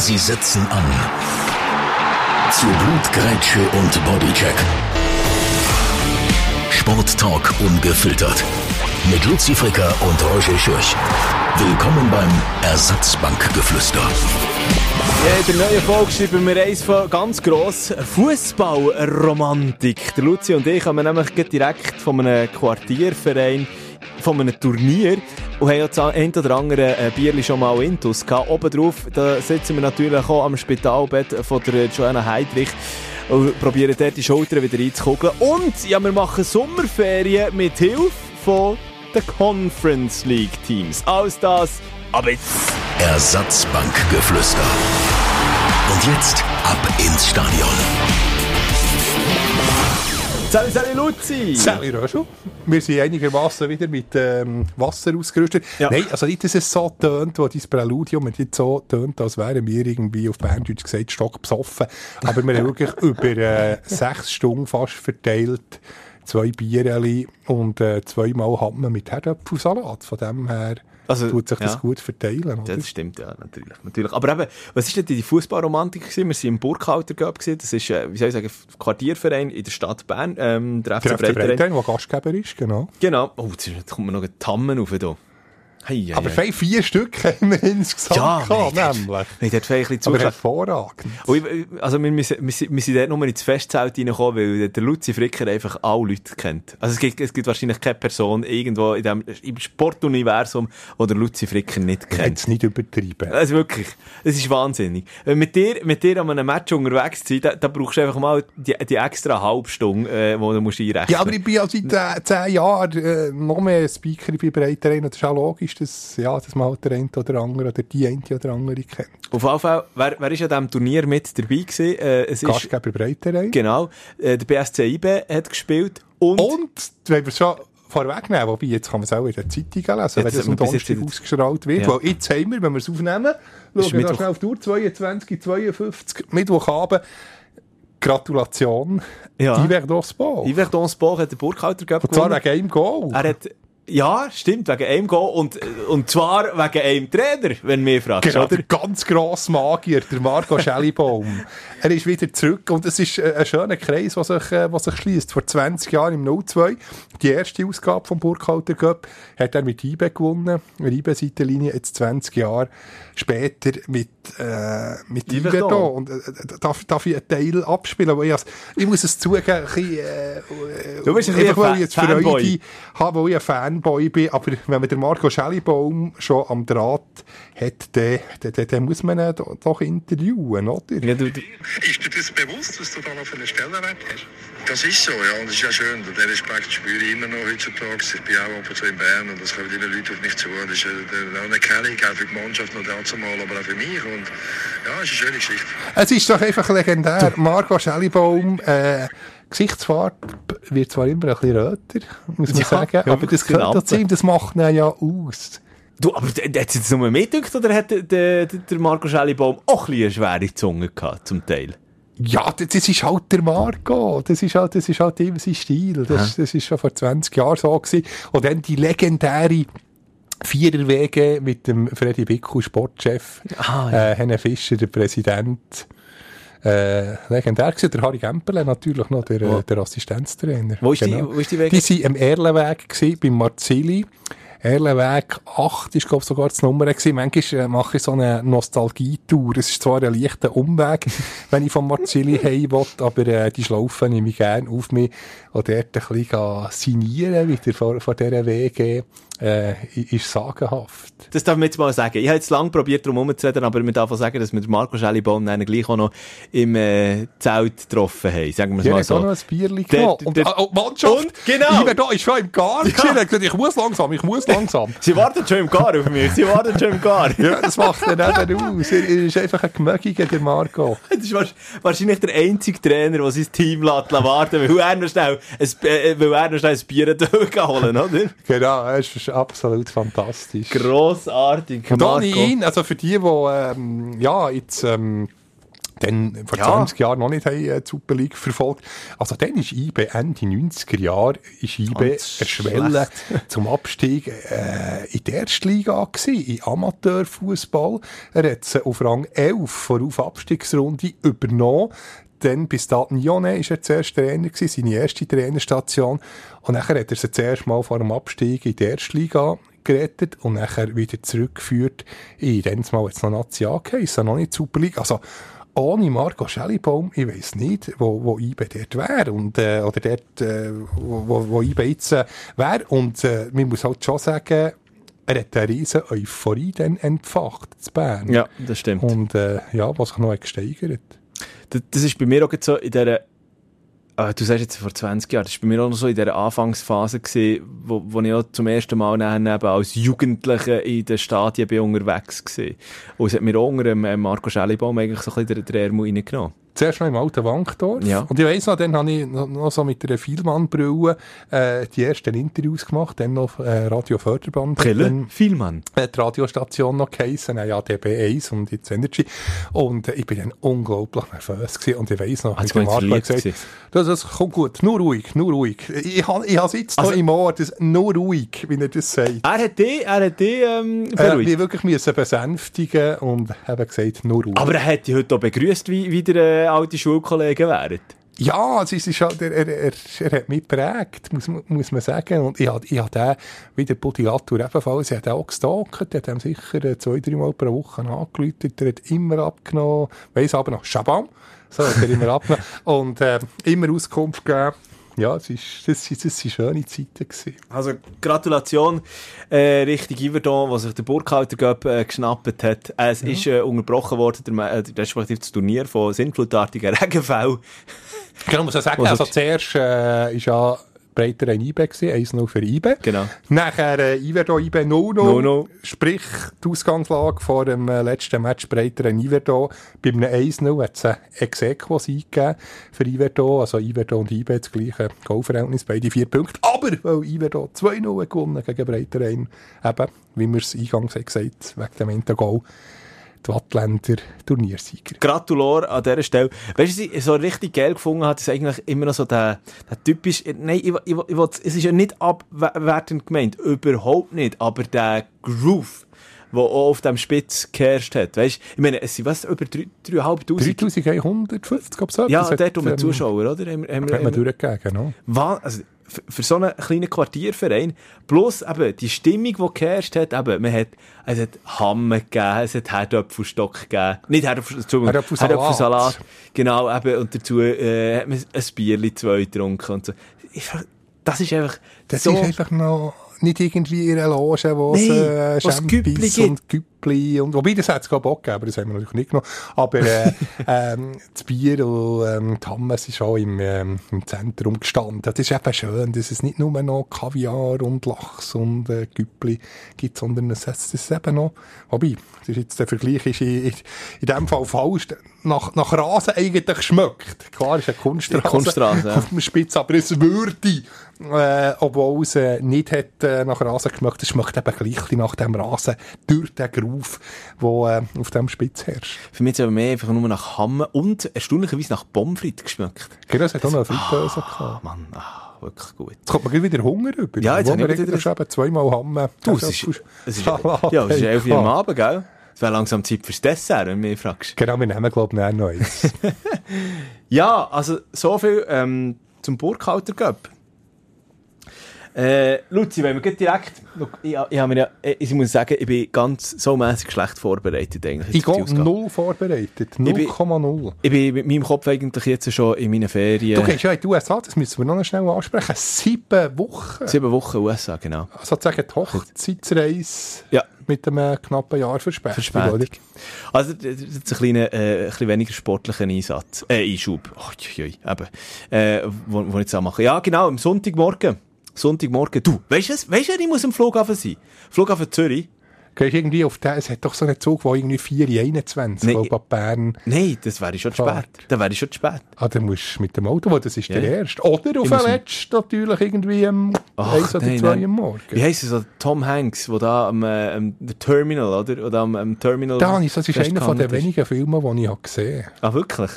Sie setzen an. Zu Blutgrätsche und Bodycheck. Sporttalk ungefiltert. Mit Luzi Fricker und Roger Schürch. Willkommen beim Ersatzbankgeflüster. Ja, in der neuen Folge schreiben wir eins von ganz gross Fußballromantik. Der Luzi und ich kommen nämlich direkt von einem Quartierverein, von einem Turnier und haben ja das ein oder andere äh, Bierli schon mal intus gehabt. Oben drauf, da sitzen wir natürlich auch am Spitalbett von der Joanna Heidrich und probieren dort die Schultern wieder einzukugeln. Und ja, wir machen Sommerferien mit Hilfe von den Conference League Teams. Alles das, aber jetzt... Ersatzbankgeflüster. Und jetzt ab ins Stadion. Salut, salut Luzi! Sally Röschel. Wir sind einigermaßen wieder mit ähm, Wasser ausgerüstet. Ja. Nein, also nicht, dass es so tönt, wo dein Präludium und jetzt so tönt, als wären wir irgendwie auf Berndeutsch gesagt stockbesoffen. Aber wir haben wirklich über äh, sechs Stunden fast verteilt zwei Biereli und äh, zweimal hat man mit Herdöpfelsalat. Von dem her Also, tut sich das ja. gut verteilen. Oder? Das stimmt, ja, natürlich. natürlich. Aber eben, was ist denn die Fußballromantik? Wir waren im Burkhalter gewesen. Das ist, äh, wie soll ich sagen, Quartierverein in der Stadt Bern, ähm, der FC Der FC Breiterein. Breiterein, der Gastgeber ist, genau. Genau. Oh, jetzt kommt mir noch ein Tammen rauf hier. Hei, hei, Aber vielleicht vier Stück haben wir insgesamt ja, gehabt, nein, nämlich. nein, dort vielleicht ein bisschen Aber hervorragend. Ich- Also wir, wir, sind, wir sind dort nur ins Festzelt reingekommen, weil der Luzi Fricker einfach alle Leute kennt. Also es gibt, es gibt wahrscheinlich keine Person irgendwo in dem, im Sportuniversum, die der Luzi Fricker nicht kennt. Jetzt nicht übertrieben. Also wirklich, es ist wahnsinnig. Wenn mit dir, mit dir an einem Match unterwegs zu sein, da, da brauchst du einfach mal die, die extra Halbstunde, äh, die du musst einrechnen Ja, aber ich bin ja seit äh, zehn Jahren äh, noch mehr Speaker bei Breiterein. Das ist auch logisch, dass, ja, dass man halt der eine oder andere oder die eine oder andere kennt. Auf jeden Fall, wer, wer ist an diesem Turnier mit dabei gewesen? Äh, es ist, Gastgeber Breiterein. genau, äh, der BSC IB hat gespielt und, Und, wenn wir es schon vorwegnehmen, wobei jetzt kann man es auch in der Zeitung lesen, Jetzt wenn das am Donnerstag ausgestrahlt wird. Ja. Weil jetzt haben wir, wenn wir es aufnehmen, Ist schauen wir schnell auf die Uhr, 22, 52, Mittwochabend. Gratulation. Ja. Yver Sport. Yverdon Sport hat den Burkhalter Cup Und zwar wegen einem Goal. Er hat, ja, stimmt, wegen einem Goal und, und zwar wegen einem Trainer, wenn du mich fragst, Genau, oder? der ganz grosse Magier, der Marco Schellibaum. Er ist wieder zurück und es ist äh, ein schöner Kreis, der sich, äh, was sich schließt. Vor 20 Jahren im 02, die erste Ausgabe vom Burkhalter Cup, hat er mit IBE gewonnen, mit IBE-Seitenlinie, jetzt 20 Jahre später mit, äh, mit Yverdon. Yverdon. Und äh, darf, darf ich einen Teil abspielen? Aber ich, has- ich muss es zugeben, ein bisschen, äh, Du bist ein einfach, bisschen weil ich jetzt Freude habe, weil ich ein Fanboy bin. Aber wenn man den Marco Schellibaum schon am Draht hat, dann, dann, dann, dann muss man doch, interviewen, oder? Ja, du, du, Ist dir das bewusst, was du da noch für einen Stellenwert hast? Das ist so, ja, und das ist ja schön. Und den Respekt spüre ich immer noch heutzutage. Ich bin auch ab und zu in Bern und es kommen immer Leute auf mich zu. Und das ist äh, eine Anerkennung auch für die Mannschaft noch dazu mal, aber auch für mich. Und ja, es ist eine schöne Geschichte. Es ist doch einfach legendär. Marco Schellibaum, äh, Gesichtsfarbe wird zwar immer ein bisschen röter, muss man Ja, sagen, ja, aber das wirklich gehört dazu, das macht ihn ja aus. Du, aber hat es jetzt nur mehr gedacht, oder hat der, der, der Marco Schellibaum auch ein bisschen eine schwere Zunge gehabt, zum Teil? Ja, das, das ist halt der Marco. Das ist halt, das ist halt immer sein Stil. Das, das ist schon vor 20 Jahren so gewesen. Und dann die legendäre Viererwege mit dem Freddy Bickel, Sportchef, Ah, äh, Henne Fischer, der Präsident. Äh, legendär gewesen. Der Harry Gemperle natürlich noch, der, äh, der Assistenztrainer. Wo ist die- wo ist die Wege? Die waren am Erlenweg gewesen, beim Marzili. Erlenweg 8 ist, glaube ich, sogar das Nummer gewesen. Manchmal äh, mache ich so eine Nostalgietour. Es ist zwar ein leichter Umweg, wenn ich von Marzili heim will, aber äh, die Schlaufe nehme ich gerne auf mich und dort ein bisschen signieren wieder vor, vor dieser Wege äh, ist sagenhaft. Das darf man jetzt mal sagen. Ich habe jetzt lange probiert, darum herumzureden, aber man darf auch sagen, dass wir den Marco Schellibaum dann gleich auch noch im äh, Zelt getroffen haben. Sagen wir es Ja, mal hat auch noch so. ein Bierchen Der- genommen. Und, der- ah, oh, Mannschaft, Und, genau. ich war da, ist schon im Gar. Er hat gesagt, ich muss langsam, ich muss langsam. Sie warten schon im Gar auf mich. Sie warten schon im Gar. Ja, das macht er eben aus. Er ist einfach ein Gemögiger, der Marco. Das ist wahrsch- wahrscheinlich der einzige Trainer, der sein Team lässt warten weil er noch schnell äh, weil er noch schnell ein Bier holen oder? Genau, er ist absolut fantastisch. Grossartig, Marco. ihn, also für die, die ähm, ja, jetzt ähm, dann vor Ja. 20 Jahren noch nicht haben, äh, die Super League verfolgt. Also dann ist IBE Ende 90er Jahre ist Ganz eine Schwelle zum Abstieg äh, in die erste Liga gewesen, in Amateurfußball. Er hat sie auf Rang 11 vor Abstiegsrunde übernommen. Dann bis dahin Jone ist er zuerst Trainer gewesen, seine erste Trainerstation. Und nachher hat er sie zuerst mal vor dem Abstieg in die erste Liga gerettet und nachher wieder zurückgeführt in, dann mal jetzt noch Nazi angeheissen, noch nicht Super League. Also, ohne Marco Schellibaum, ich weiss nicht, wo, wo IBE dort wäre, und, äh, oder dort, äh, wo, wo, IBE jetzt äh, wäre. Und, äh, man muss halt schon sagen, er hat eine riesen Euphorie dann entfacht, zu Bern. Ja, das stimmt. Und, äh, ja, was sich noch hat gesteigert. Das, ist bei mir auch so in dieser, ah, du sagst jetzt vor 20 Jahren, das ist bei mir auch noch so in dieser Anfangsphase gewesen, wo, wo ich auch zum ersten Mal dann als Jugendlicher in den Stadien bin unterwegs gewesen. Und es hat mir auch unter äh, Marco Schellibaum eigentlich so ein bisschen den, Ärmel reingenommen. Zuerst noch im alten Wankdorf. Ja. Und ich weiss noch, dann habe ich noch, so mit einer Vielmann-Brille äh, die ersten Interviews gemacht, dann noch äh, Radio Förderband. Dann, Vielmann. hat die Radiostation noch geheissen, äh, ja, DB1 und jetzt Energy. Und äh, ich bin dann unglaublich nervös gewesen. Und ich weiss noch, wie der mal Marco gesagt das, das kommt gut, nur ruhig, nur ruhig. Ich habe ich has jetzt Also- noch im Ohr, das, nur ruhig, wie er das sagt. Er hat die, er hat die ähm, hat beruhigt. mich wirklich müssen besänftigen und eben gesagt, nur ruhig. Aber er hat dich heute auch begrüßt, wie, wie der äh, alte Schulkollegen wären. Ja, ist, es ist halt, er, er, er, er hat mich geprägt, muss, muss man sagen. Und ich habe ich hab den, wie der Buddy Latour ebenfalls, habe den auch gestalkt, der hat ihm sicher zwei, drei Mal pro Woche angerufen, der hat immer abgenommen, weiss aber noch, Schabam, so hat er immer abgenommen und äh, immer Auskunft gegeben. Ja, es ist, das, das, das sind schöne Zeiten gewesen. Also Gratulation äh, Richtung Iverdon, was sich der Burkhalter Cup äh, geschnappt hat. Äh, es ist äh, unterbrochen worden, der, äh, respektive das Turnier von sinnflutartigen Regenfällen. Genau, muss ich sagen, also zuerst äh, ist ja breiter ein IBE gewesen, 1-0 für IBE. Genau. Nachher äh, Iverdo, IBE 0-0. 0-0. Sprich, die Ausgangslage vor dem äh, letzten Match breiter ein Iverdo. Bei einem 1-0 hat es ein Exequos eingegeben für Iverdo. Also Iverdo und IBE das gleiche Goalverhältnis, beide vier Punkte. Aber weil Iverdo 2-0 hat gewonnen gegen Breiterein, eben, wie wir es eingangs haben gesagt wegen dem Enter-Goal, die Wattländer Turniersieger. Gratulor an dieser Stelle. Weißt du, was ich so richtig geil gefunden habe, ist eigentlich immer noch so der, der typisch, nein, ich, ich, ich, es ist ja nicht abwertend gemeint, überhaupt nicht, aber der Groove, der auch auf dem Spitz geherrscht hat. Weißt du, ich meine, es sind was, über 3'500? 3150, glaube ich, so Ja, dort um ähm, Zuschauer, oder? Haben, wir- haben, wir- durchgegeben, genau. Also, für, so einen kleinen Quartierverein, plus eben die Stimmung, die geherrscht hat, eben, man hat, es hat Hamme gegeben, es hat Herdöpfelstock gegeben, nicht Herdöpfelsalat. Herdöpfelsalat, genau, eben, und dazu äh, hat man ein Bierli, zwei getrunken und so. Das ist einfach Das so... ist einfach noch nicht irgendwie in einer Loge, wo es Nein, äh, wo es Güppli Gibt. und wobei, das hat es ich auch gegeben, aber das haben wir natürlich nicht genommen. Aber äh, ähm, das Bier und ähm, die Hammes ist auch im, ähm, im Zentrum gestanden. Das ist eben schön, dass es nicht nur noch Kaviar und Lachs und äh, Güppli gibt, sondern es hat es eben noch, wobei, das ist jetzt der Vergleich ist in, in, in dem Fall falsch, nach, nach Rasen eigentlich schmeckt. Klar, ist eine Kunststraße, ja. auf dem Spitz, aber es würde, äh, obwohl es äh, nicht hat, äh, nach Rasen geschmeckt, es schmeckt eben gleich nach dem Rasen durch den Groove, der äh, auf dem Spitz herrscht. Für mich hat es aber mehr einfach nur nach Hamme und erstaunlicherweise nach Pommes frites geschmeckt. Genau, es hat auch noch eine Fritteuse gehabt. Mann, ah, wirklich gut. Jetzt kommt man wieder Hunger über. Ja, jetzt Wo habe ich wir wieder das- eben zweimal haben. Du, es ist, es ist, ja, es ist 11 Uhr am Abend, gell? Es wäre langsam Zeit fürs Dessert, wenn du mich fragst. Genau, wir nehmen, glaube ich, noch eins. Ja, also so viel ähm, zum Burkhalter Cup. Äh, Luzi, wenn wir direkt... Ich, ich, habe mir ja, äh, ich muss sagen, ich bin ganz so mässig schlecht vorbereitet eigentlich. ich gehe null vorbereitet. Ich bin- 0,0. Ich bin mit meinem Kopf eigentlich jetzt schon in meinen Ferien. Du gehst ja in die USA, das müssen wir noch schnell ansprechen. Sieben Wochen. Sieben Wochen USA, genau. Sozusagen die Hochzeitsreise Ja. mit einem knappen Jahr Verspätung. Verspätung. oder? Also, das ist ein kleiner, äh, ein bisschen weniger sportlicher Einsatz, äh, Einschub. Oh, jui, jui, eben. Äh, wo, wo ich jetzt auch mache. Ja, genau, am Sonntagmorgen. Sonntagmorgen. Du, weißt du, weißt du, ich muss am Flughafen sein? Flughafen Zürich. Gehst irgendwie auf den, es hat doch so einen Zug, der irgendwie 4 in 21, Nee. nee. ab Bern. Nein, das wäre schon zu spät. Dann wäre schon zu spät. Ah, dann musst du mit dem Auto, das ist Ja. der erste. Oder auf den letzten natürlich irgendwie um Ach, 1 oder nein, 2 nein. am Morgen. Wie heisst es so? Tom Hanks, der da am, äh, am der Terminal, oder? Oder am, am Terminal. Da ich, das ist einer von den festgehangen ist. wenigen Filmen, die ich gesehen habe. Ah, wirklich?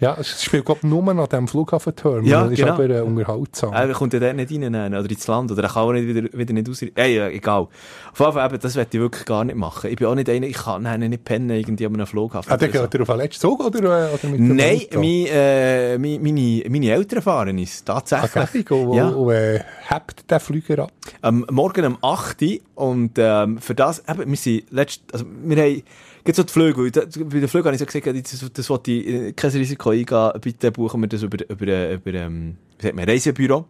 Ja, es spielt, glaube ich, nur an diesem Flughafenterminal. Ja, das ist genau. aber äh, unterhaltsam. Er kommt ja dort nicht rein nein, oder ins Land, oder er kann auch nicht wieder, wieder nicht raus. Ey, ja, egal. Auf jeden Fall, eben, das werde ich wirklich gar nicht machen. Ich bin auch nicht einer, ich kann nein, nicht pennen irgendwie an einem Flughafen. ah, dann so. geht er auf den letzten Zug oder, äh, oder mit dem Nein, mein, äh, mein, meine, meine Eltern fahren es, Ah, tatsächlich. gell, und, Ja. und äh, hebt den Flüger ab. Am Morgen um 8 Uhr und ähm, für das, eben, wir sind letzt, also wir haben, gibt so die Flüge, bei den Flügen habe ich so gesagt, das, das wollte ich, äh, kein Risiko eingehen, bitte buchen wir das über, über, äh, über ähm, wie sagt man, Reisebüro.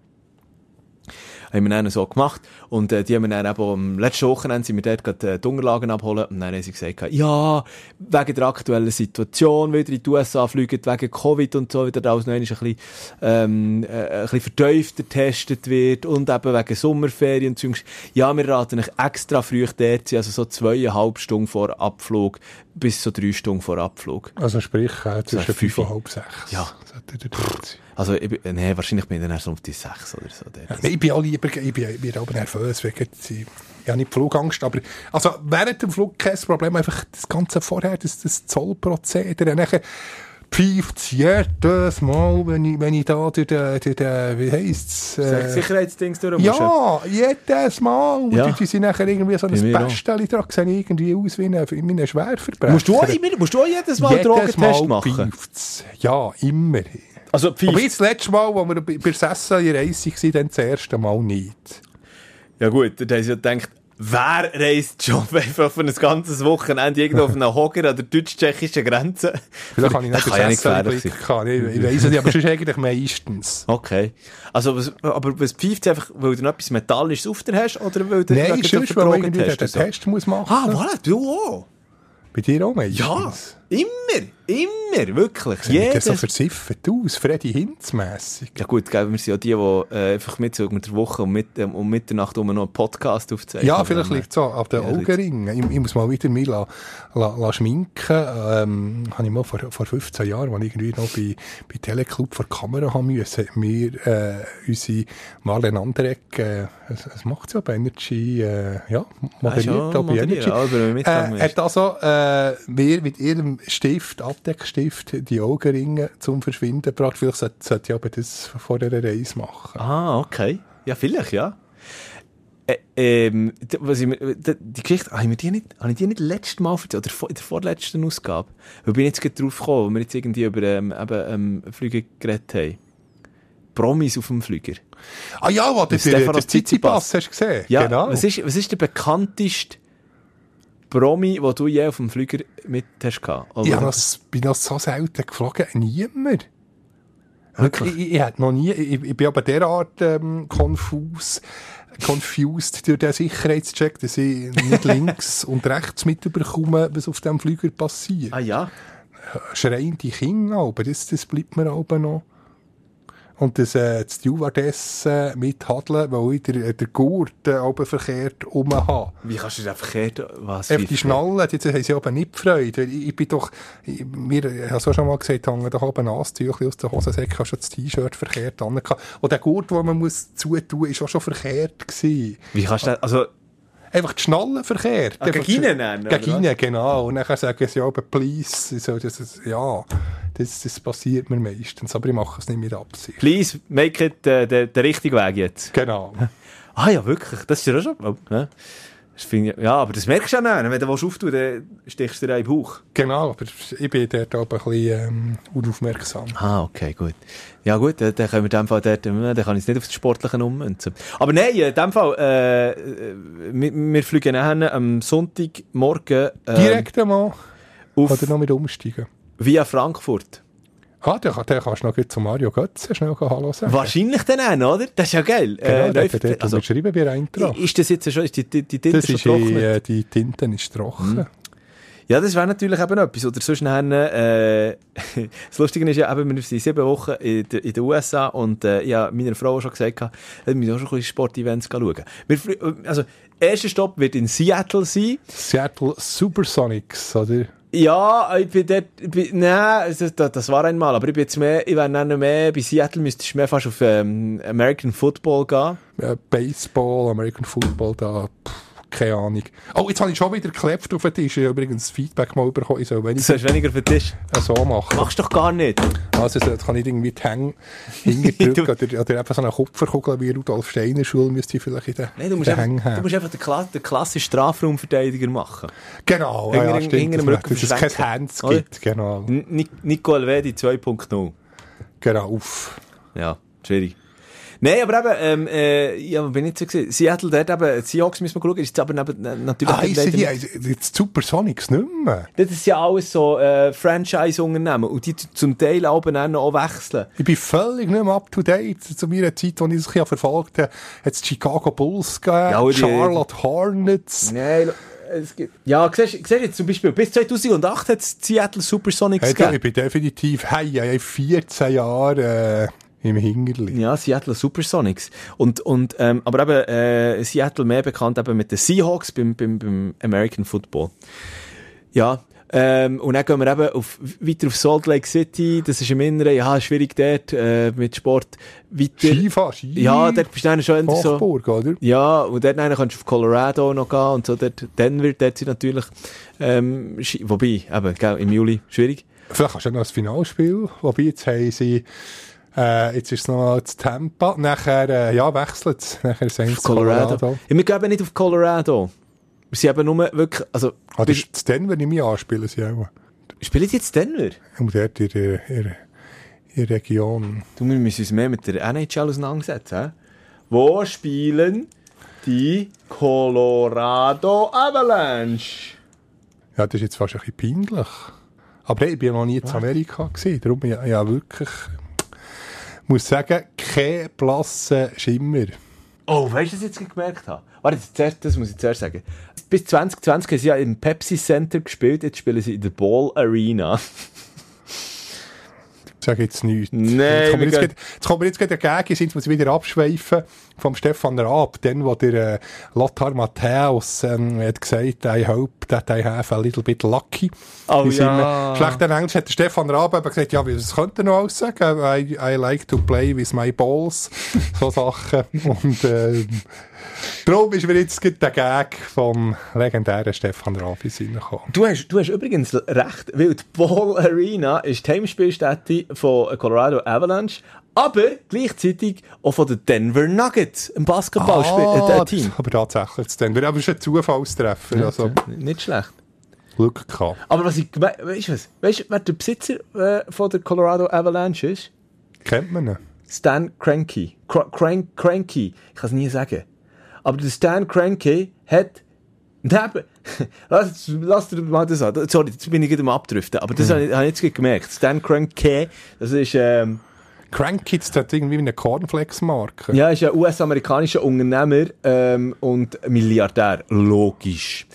Haben wir dann so gemacht. Und äh, die haben wir dann eben am letzten Wochenende sind wir dort gerade äh, die Unterlagen abholen. Und dann haben sie gesagt, ja, wegen der aktuellen Situation wieder in die USA fliegen, wegen Covid und so, wieder da alles noch ein bisschen, ähm, äh, ein bisschen vertiefter getestet wird. Und eben wegen Sommerferien und Zeugs. Ja, wir raten euch extra früh dort also so zweieinhalb Stunden vor Abflug bis so drei Stunden vor Abflug. Also sprich, äh, zwischen fünf. 5 und halb 6. Ja. Sollte der dort sein. Also, ich, nee, wahrscheinlich bin ich dann erst um die sechs oder so. Nein, ich bin auch lieber, ich bin, ich bin aber nervös wegen, ich habe nicht Flugangst, aber, also, während dem Flug kein Problem, einfach das Ganze vorher, das, das Zollprozedere, nachher pfeift es jedes Mal, wenn ich, wenn ich da durch den, durch den wie heisst's, äh, Sicherheitsdings durch ja, jedes Mal. Und Ja. die, die sind nachher irgendwie so ein auch. Pästchen dran, sehen irgendwie aus wie ein, wie ein Schwerverbrecher. Musst du, auch, immer- musst du auch jedes Mal einen Jedes Drogentest Mal machen? pfeift's. Ja, immer. Also, Aber pfeift. jetzt das letzte Mal, als wir bei bei der Sesselreise waren, dann das erste Mal nicht. Ja gut, dann haben sie ja gedacht, wer reist schon einfach für ein ganzes Wochenende irgendwo auf einem Hocker an der deutsch-tschechischen Grenze? Vielleicht habe ich nicht kann ja nicht gefährlich Sesselblick gehabt. Ich, ich weiss es nicht, aber sonst eigentlich meistens. Okay. Also, was, aber was pfeift einfach, weil du noch etwas Metallisches auf dir hast, oder weil du Nein, sonst, weil man irgendwie den? Test muss machen Ah, voilà, du auch. Bei dir auch meistens? Ja, immer, immer, wirklich. Sieht das Jedes so versiffert aus, Freddy Hinz-mässig. Ja gut, gell, wir sind ja die, die äh, einfach mit so mit der Woche um, mit, ähm, um Mitternacht um noch einen Podcast aufzeichnen. Ja, vielleicht Ähm, liegt es so an den Ja. Augenringen. Ich, ich muss mal wieder mich la, la, la schminken. Ähm, habe ich mal vor, vor 15 Jahren, als ich irgendwie noch bei, bei Teleclub vor Kamera haben müssen, hat mir äh, unsere Marlene Anderegg, äh, es, es macht sie ja bei Energy, äh, ja, moderiert, ja, auch bei moderieren, Energy. aber wir mitgegangen Äh, hat also äh, mir mit ihrem Stift, Abdeckstift, die Augenringe zum Verschwinden gebracht. Vielleicht sollte, sollte ich aber das vor einer Reise machen. Ah, okay. Ja, vielleicht, ja. Äh, ähm, was ich, die Geschichte, habe ich, mir die nicht, habe ich die nicht letztes Mal erzählt, oder in der vorletzten Ausgabe? Weil bin ich jetzt gerade drauf gekommen, weil wir jetzt irgendwie über ähm, eben, ähm, Flüge geredet haben. Promis auf dem Flüger. Ah ja, was, der, der, der Tsitsipas hast du gesehen? Ja, genau. was, ist, was ist der bekannteste Promi, den du je auf dem Flüger mit hast? Oder- Ich hab das, bin noch so selten geflogen. Niemand. Wirklich? Ich, ich, ich, noch nie, ich, ich bin aber derart ähm, confus, confused durch den Sicherheitscheck, dass ich nicht links und rechts mitbekomme, was auf dem Flüger passiert. Ah ja? Schreiende Kinder, aber das, das bleibt mir aber noch. Und das, äh, die Stewardess äh, mithadeln, weil ich der, der Gurt äh, oben verkehrt rum habe. Wie kannst du das verkehrt... Was? Wie- die Schnallen, die haben sie aber nicht weil Ich, ich bin doch, ich, mir, ich habe es auch schon mal gesagt, hängen da oben ein Tüchli aus der Hosensäcke, hast schon das T-Shirt verkehrt an. Und der Gurt, den man muss zutun, ist auch schon verkehrt gewesen. Wie kannst du das... Also, Einfach die Schnallen verkehrt. Ah, gegen oder Gegen innen, genau. Und dann sagen sie aber, please. So, das, ist- ja, das, das passiert mir meistens. Aber ich mache es nicht mit Absicht. please, make it äh, der, der richtige Weg jetzt. Genau. Ah ja, wirklich. Das ist ja schon... Oh, ja. Das ich, ja, aber das merkst du ja nicht. Wenn du was auftun dann stichst du dir in den Bauch. Genau, aber ich bin dort oben ein bisschen ähm, unaufmerksam. Ah, okay, gut. Ja gut, dann, können wir in dem Fall dort, dann kann ich es nicht auf das Sportliche ummünzen. Aber nein, in dem Fall, äh, wir, wir fliegen nachher am Sonntagmorgen äh, Direkt einmal. auf, Oder noch mit umsteigen. via Frankfurt. Ah, dann, dann kannst du noch zu Mario Götze schnell Hallo sagen. Wahrscheinlich dann auch, oder? Das ist ja geil. Genau, Äh, der dort also, unterschrieben bei der Eintracht. ist das jetzt schon, ist die, die, die Tinte Das schon ist, trocken? äh, die Tinte ist trocken. Ja, das wäre natürlich eben etwas. Oder sonst nachher, äh, das Lustige ist ja eben, wir sind sieben Wochen in, de, in den USA und äh, ich habe meiner Frau schon gesagt, wir müssen auch schon ein Sportevents schauen. Wir, also, erster Stopp wird in Seattle sein. Seattle Supersonics, oder? Ja, ich bin dort, ich bin, nein, das, das war einmal, aber ich bin jetzt mehr, ich wäre dann mehr, bei Seattle müsstest du mehr fast auf ähm, American Football gehen. Äh, Baseball, American Football, da, pff, keine Ahnung. Oh, jetzt habe ich schon wieder geklebt auf den Tisch. Ich habe übrigens Feedback mal bekommen, ich soll Du weniger sollst weniger für den Tisch. so machen. Machst du doch gar nicht. Also, so, jetzt kann ich irgendwie die Hänge hingedrückt oder, oder einfach so eine Kupferkugel wie Rudolf Steiner Schule müsste ich vielleicht in den, Nein, du musst, den einfach, Hängen du haben. musst einfach den, Kla den klassischen Strafraumverteidiger machen. Genau, Hinter ja, stimmt. hinter dem dass, es kein Hands gibt, genau. N Ni- Nico Alvedi 2.0. Genau, uff. Ja, schwierig. Nein, aber eben, ähm, äh, ja, bin ich so gesehen? Seattle, dort eben, Seahawks müssen wir schauen, ist jetzt aber neben, natürlich... Ah, ist die, nicht- jetzt Supersonics nicht mehr. Das ist ja alles so äh, Franchise-Unternehmen und die zum Teil dann auch wechseln. Ich bin völlig nicht mehr up to date. Zu meiner Zeit, als ich das ein bisschen verfolgt habe, hat es die Chicago Bulls gegeben, Ja, die- Charlotte Hornets. Nein, es gibt... Ja, siehst, siehst du jetzt zum Beispiel, bis 2008 hat es Seattle Supersonics Hey, du, ich gegeben. bin definitiv, hey, ich habe 14 Jahre äh, im Hingerli. Ja, Seattle Supersonics. Und, und, ähm, aber eben, äh, Seattle mehr bekannt eben mit den Seahawks beim, beim, beim American Football. Ja, ähm, und dann gehen wir eben auf, weiter auf Salt Lake City, das ist im Inneren, ja, schwierig dort, äh, mit Sport. Weiter, Skifahren, Ski. ja, dort bist du dann schon eher so, oder? ja, und dort dann kannst du auf Colorado noch gehen und so, dort, Denver, dort sind natürlich, ähm, Ski, wobei, eben, gell, im Juli, schwierig. Vielleicht hast du ja noch ein Finalspiel, wobei jetzt haben sie, äh, jetzt ist es noch zu Tampa, nachher, äh, ja, wechselt es, nachher Saints Colorado. Colorado. Ja, wir gehen nicht auf Colorado. Wir sind eben nur wirklich, also, Ah, das ist Denver nicht mehr anspielen, sie auch. spielen die jetzt Denver? Und dort in der, in der, Region. Du, wir müssen uns mehr mit der NHL auseinandersetzen. hä? Wo spielen die Colorado Avalanche? Ja, das ist jetzt fast ein bisschen peinlich. Aber hey, ich bin ja noch nie in Amerika gewesen, darum ich ja wirklich, muss sagen, kein blasser Schimmer. Oh, weißt du, was ich jetzt gemerkt habe? Warte, zuerst, das muss ich zuerst sagen. Bis 2020 haben sie ja im Pepsi Center gespielt, jetzt spielen sie in der Ball Arena. Ich sage jetzt nichts. Nein, jetzt kommen wir jetzt, grad- jetzt kommen wir jetzt gerade dagegen, sind wir wieder abschweifen vom Stefan Raab, dann, wo der äh, Lothar Matthäus ähm, hat gesagt, I hope that I have a little bit lucky. Oh In ja. schlechten Englisch hat der Stefan Raab eben gesagt, ja, was könnte er noch alles sagen? I, I like to play with my balls. so Sachen. Und ähm, darum ist mir jetzt der Gag vom legendären Stefan Raab in den Sinn gekommen. Du hast, du hast übrigens recht, weil die Ball Arena ist die Heimspielstätte von Colorado Avalanche, aber gleichzeitig auch von den Denver Nuggets, im Basketballspiel, Ah, äh, Team. das- aber tatsächlich zu Denver. Aber es ist ein Zufallstreffer. Also, Nicht schlecht. Glück gehabt. Aber was ich, we- weißt du was? Weißt du, wer der Besitzer äh, von der Colorado Avalanche ist? Kennt man ihn? Stan Cranky. Cr Crank Cranky. Ich kann es nie sagen. Aber der Stan Cranky hat neben, lass, lass dir mal das an. Sorry, jetzt bin ich gerade am Abdriften. Aber das habe ich, habe ich jetzt gemerkt. Stan Cranky, das ist, ähm, Crank Kids hat irgendwie wie eine Cornflakes-Marke. ja, ist ein US-amerikanischer Unternehmer ähm, und Milliardär. Logisch.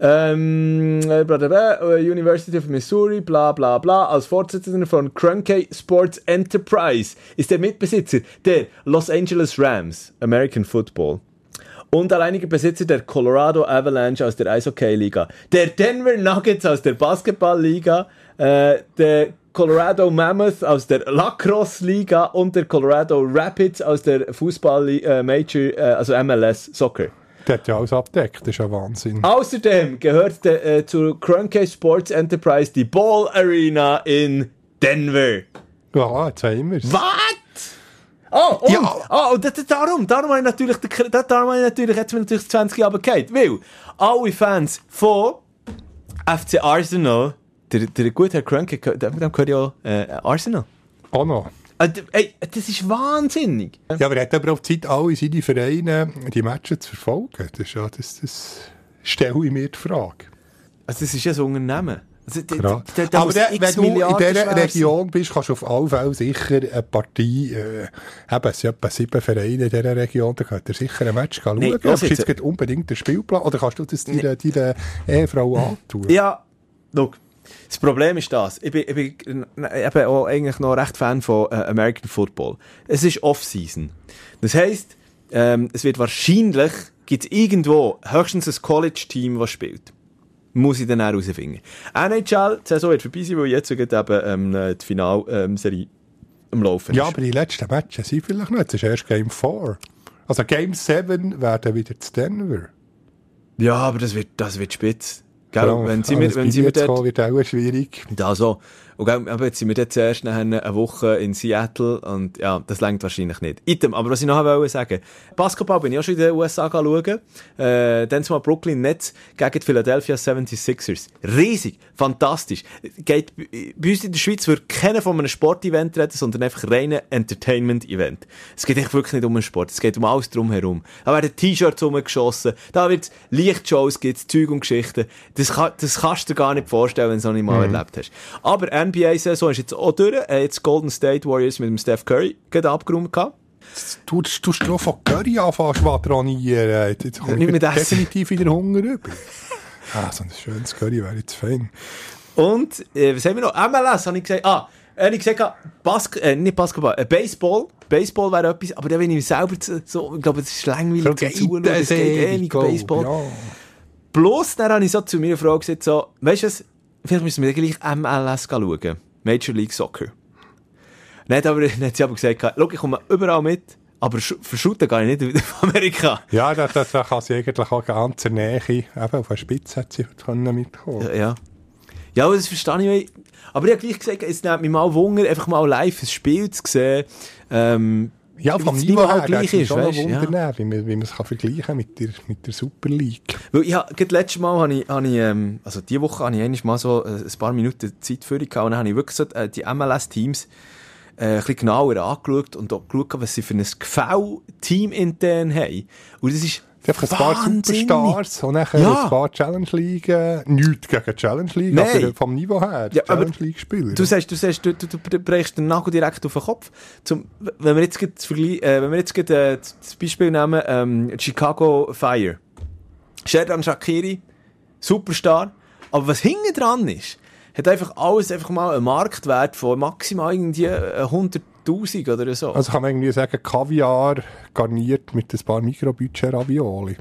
Ähm, äh, äh, University of Missouri, bla bla bla. Als Vorsitzender von Crankey Sports Enterprise ist der Mitbesitzer der Los Angeles Rams, American Football. Und alleiniger Besitzer der Colorado Avalanche aus der Eishockey-Liga, der Denver Nuggets aus der Basketball-Liga, äh, der Colorado Mammoth aus der Lacrosse-Liga und der Colorado Rapids aus der Fußball-Major, äh, also MLS Soccer. Der hat ja alles abdeckt, das ist ja Wahnsinn. Außerdem gehört der, äh, zur Crankey Sports Enterprise die Ball Arena in Denver. Ja, jetzt haben wir es. Was? Oh, und, Ja. oh, und darum, darum habe ich natürlich, darum habe ich natürlich, jetzt mir natürlich 20 Jahre gehabt, weil alle Fans von FC Arsenal, der, der gute Herr Cranky, dem, gehört ja äh, Arsenal. Auch noch. D- ey, das ist wahnsinnig. Ja, aber er hat aber auch Zeit, alle seine Vereine, die Matches zu verfolgen. Das, ist ja, das, das stelle ich mir die Frage. Also das ist ja so ein Unternehmen. Also, d- Ja. d- da aber wenn du in dieser Region bist, kannst du auf alle Fälle sicher eine Partie, äh, eben, es sind etwa sieben Vereine in dieser Region, da könnt ihr sicher ein Match schauen. Nee, Ob jetzt. jetzt unbedingt den Spielplan, oder kannst du das deiner, deiner Ehefrau antun? Ja, Schau, das Problem ist das. Ich bin, ich bin äh, eben auch eigentlich noch recht Fan von äh, American Football. Es ist Off-Season. Das heisst, ähm, es wird wahrscheinlich, gibt es irgendwo höchstens ein College-Team, das spielt. Muss ich dann auch herausfinden. NHL, die Saison wird vorbei sein, weil jetzt eben ähm, die Finalserie am Laufen ist. Ja, aber die letzten Matches sind vielleicht nicht. Es ist erst Game 4. Also Game 7 werden wieder zu Denver. Ja, aber das wird, das wird spitz. Gell? Ja, wenn sie mir, wenn sie mir dort, wird auch schwierig. Da so. Und aber jetzt sind wir jetzt zuerst eine Woche in Seattle und ja, das längt wahrscheinlich nicht. Item, aber was ich noch wollte sagen, Basketball bin ich auch schon in den USA schauen. Äh, dann mal Brooklyn Nets gegen die Philadelphia 76ers. Riesig, fantastisch. Geht, bei uns in der Schweiz wird keiner von einem Sportevent reden, sondern einfach reine Entertainment-Event. Es geht echt wirklich nicht um einen Sport, es geht um alles drumherum. Da werden T-Shirts rumgeschossen, da wird Lichtshows, gibt's Zeug und Geschichten. Das, kann, das kannst du dir gar nicht vorstellen, wenn du es noch nicht mal mhm. erlebt hast. Aber NBA-Saison ist jetzt auch durch. Äh, jetzt Golden State Warriors mit dem Steph Curry gerade abgeräumt gehabt. Du, du, du von Curry anfangen schwadronieren. Jetzt komme ich definitiv wieder Hunger über. ah, so ein schönes Curry wäre jetzt fein. Und, äh, was haben wir noch? MLS, habe ich gesagt. Ah, habe ich gesagt, Bas äh, nicht Basketball, äh, Baseball. Baseball wäre etwas, aber da bin ich selber so, ich glaube, das ist langweilig zu tun. Das geht ewig, Baseball. Ja. Bloß dann habe ich so zu meiner Frau gesagt, so, weißt du was, vielleicht müssen wir gleich MLS schauen. Major League Soccer. Hat, aber, dann hat sie aber gesagt, schau, ich komme überall mit, aber verschuten gar nicht in Amerika. Ja, das, das kann sie eigentlich auch ganz in Nähe, eben auf der Spitze hat sie mitkommen. Ja, ja. Ja, das verstehe ich. Aber ich habe gleich gesagt, es nimmt mich mal Wunder, einfach mal live ein Spiel zu sehen. Ähm, ja, vom Niveau her gleich ist, weißt du? Ja. Wie man, wie man es kann vergleichen mit der, mit der Super League. Weil ich habe, letztes Mal habe ich, habe ich ähm, also diese Woche habe ich mal so äh, ein paar Minuten Zeit für gehabt und dann habe ich wirklich so äh, die MLS-Teams äh, ein bisschen genauer angeschaut und auch geschaut, was sie für ein Gefäll-Team intern haben. Und das ist Einfach ein paar Superstars und nachher ja. ein paar Challenge League, äh, nichts gegen Challenge League, Nein. aber vom Niveau her, ja, Challenge League Spieler. Du sagst, du sagst, du, du, du brichst den Nagel direkt auf den Kopf. Zum, wenn wir jetzt äh, wenn wir jetzt äh, das Beispiel nehmen, ähm, Chicago Fire. Sherdan Shakiri, Superstar. Aber was hinten dran ist, hat einfach alles einfach mal einen Marktwert von maximal irgendwie 100 1000 oder so. Also kann man irgendwie sagen, Kaviar garniert mit ein paar Mikrobudget-Ravioli.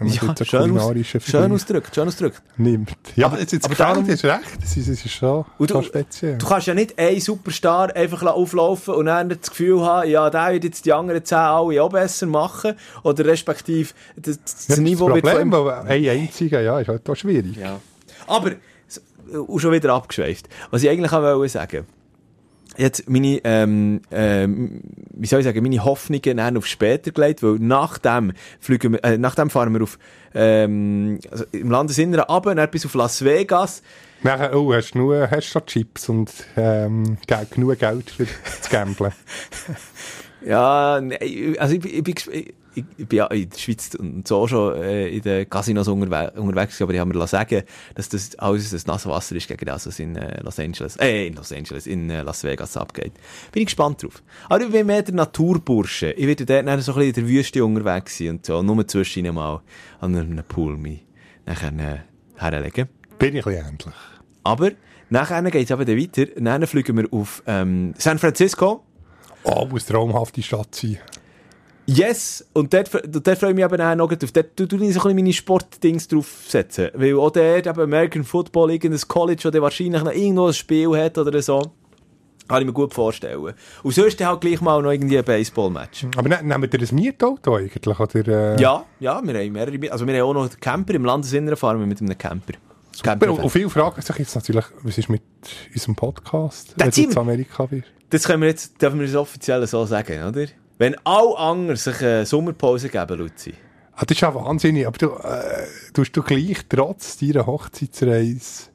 Ja, schön, aus, schön ausdrückt, schön ausdrückt. Nimmt. Ja, aber, jetzt, jetzt aber darum, ist recht, das ist, das ist schon, du, schon speziell. Du kannst ja nicht einen Superstar einfach auflaufen und dann das Gefühl haben, ja, der wird jetzt die anderen 10 alle auch besser machen, oder respektive das, das ja, Niveau das Problem, wird von ein einziger, ja, ist halt auch schwierig. Ja. Aber, und schon wieder abgeschweift. Was ich eigentlich auch wollte sagen jetzt meine, ähm, ähm, wie soll ich sagen, meine Hoffnungen dann auf später gelegt, weil nach dem fliegen wir, äh, nach dem fahren wir auf, ähm, also im Landesinneren runter, dann bis auf Las Vegas. Nachher, oh, hast du nur, hast schon Chips und, ähm, genug Geld für das Gamblen? ja, also ich, ich, ich, ich, ich bin ja in der Schweiz und so schon äh, in den Casinos unterwe unterwegs, aber ich habe mir sagen, dass das alles das nasse Wasser ist gegen das, was in äh, Los Angeles, äh, in Los Angeles, in äh, Las Vegas abgeht. Bin ich gespannt drauf. Aber ich bin mehr der Naturbursche. Ich werde dort so ein bisschen in der Wüste unterwegs sein und so, nur zwischen mal an einem Pool mich nachher äh, herlegen. Bin ich ein bisschen ähnlich. Aber nachher geht es aber dann weiter. Dann fliegen wir auf ähm, San Francisco. Oh, muss traumhafte Stadt sein. Yes, und dort, dort freue ich mich aber auch noch auf, dort tue ich so ein bisschen meine Sportdings draufsetzen. Weil auch dort eben American Football, irgendein College, das wahrscheinlich noch irgendwo ein Spiel hat oder so. Kann ich mir gut vorstellen. Und sonst halt gleich mal noch irgendwie ein Baseball-Match. Aber ne, nehmen wir ein Mietauto eigentlich? Oder, äh... Ja, ja, wir haben mehrere, also wir haben auch noch einen Camper, im Landesinneren fahren wir mit einem Camper. Super. Und viele fragen sich jetzt natürlich, was ist mit unserem Podcast, wenn du in Amerika bist? Das können wir jetzt, dürfen wir das offiziell so sagen, oder? Wenn alle anderen sich eine Sommerpause geben, Luzi. Ah, das ist ja wahnsinnig, aber du, äh, tust du gleich trotz deiner Hochzeitsreise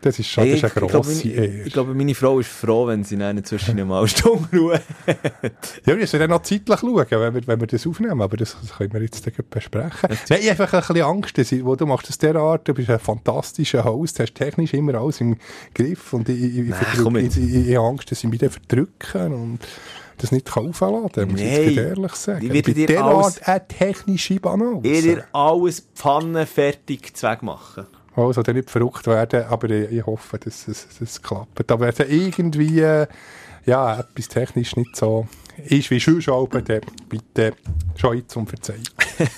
das ist schon hey, das ist eine grosse ich, glaube, ich glaube, meine Frau ist froh, wenn sie einen zwischen einem mal Stunden schaut. ja, wir sollen dann noch zeitlich schauen, wenn wir, wenn wir das aufnehmen, aber das, das können wir jetzt besprechen. Nein, ich habe einfach ein bisschen Angst, dass ich, wo du machst das derart, du bist ein fantastischer Host, hast technisch immer alles im Griff und ich, ich, Nein, ich, ich, ich, habe Angst, dass ich mich dann verdrücken und das nicht aufladen kann, muss ich ehrlich sagen. Ich werde dir alles, eine technische Banause. Ich werde dir alles pfannenfertig zweck machen. Also, dann nicht verrückt werden, aber ich, ich hoffe, dass es, klappt. Da werden irgendwie, äh, ja, etwas technisch nicht so ist wie Schulschauben, dann bitte schon jetzt um Verzeihung.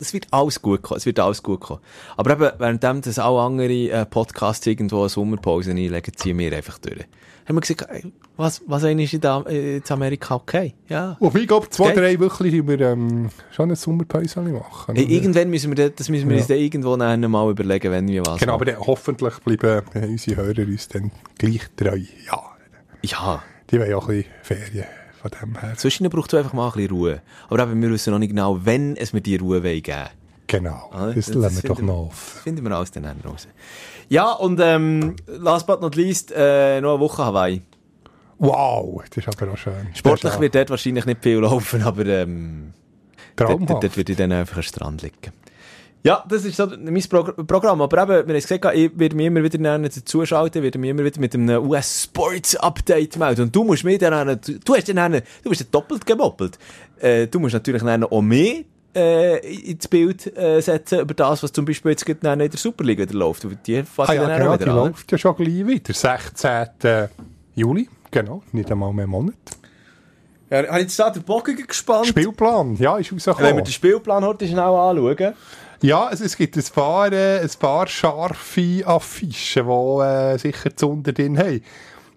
Es wird alles gut kommen. Es wird alles gut kommen. Aber eben, währenddem das auch andere äh, Podcasts irgendwo eine Sommerpause einlegen, ziehen wir einfach durch. Haben wir gesagt, was, was eigentlich in, äh, in Amerika okay? Ja. Und ich glaube, zwei, drei Wochen wir ähm, schon eine Sommerpause machen. Ey, irgendwann müssen wir das, das müssen wir Ja. uns dann irgendwo nachher mal überlegen, wenn wir was Genau, aber machen. dann hoffentlich bleiben äh, unsere Hörer uns dann gleich treu. Ja, Ja. die wollen auch ein bisschen Ferien von dem her. Zwischen braucht es einfach mal ein bisschen Ruhe. Aber eben, wir wissen noch nicht genau, wenn es mir die Ruhe wollen geben Genau, Ah, das, das lassen wir doch noch auf. Finden wir alles dann raus. Ja, und ähm, last but not least, äh, noch eine Woche Hawaii. Wow, das ist aber auch schön. Sportlich wird dort wahrscheinlich nicht viel laufen, aber ähm, dort, dort, würde ich dann einfach am Strand liegen. Ja, das ist so mein Progr Programm. Aber eben, wir haben es gesagt, ich werde mich immer wieder näher dazuschalten, werde mich immer wieder mit einem US-Sports-Update melden. Und du musst mir dann, du hast dann, du bist dann doppelt gemoppelt. Äh, du musst natürlich dann auch mehr äh, ins Bild äh, setzen über das, was zum Beispiel jetzt gerade in der Superliga läuft. Die Ah ja, dann genau, wieder die an. läuft ja schon gleich wieder. 16. Juli, genau, nicht einmal mehr einen Monat. Ja, habe ich jetzt da den Bogen gespannt? Spielplan, ja, ist Wenn wir rausgekommen. den Spielplan heute schnell anschauen. Ja, es, es gibt ein paar, äh, ein paar scharfe Affischen, die äh, sicher zu unter drin haben.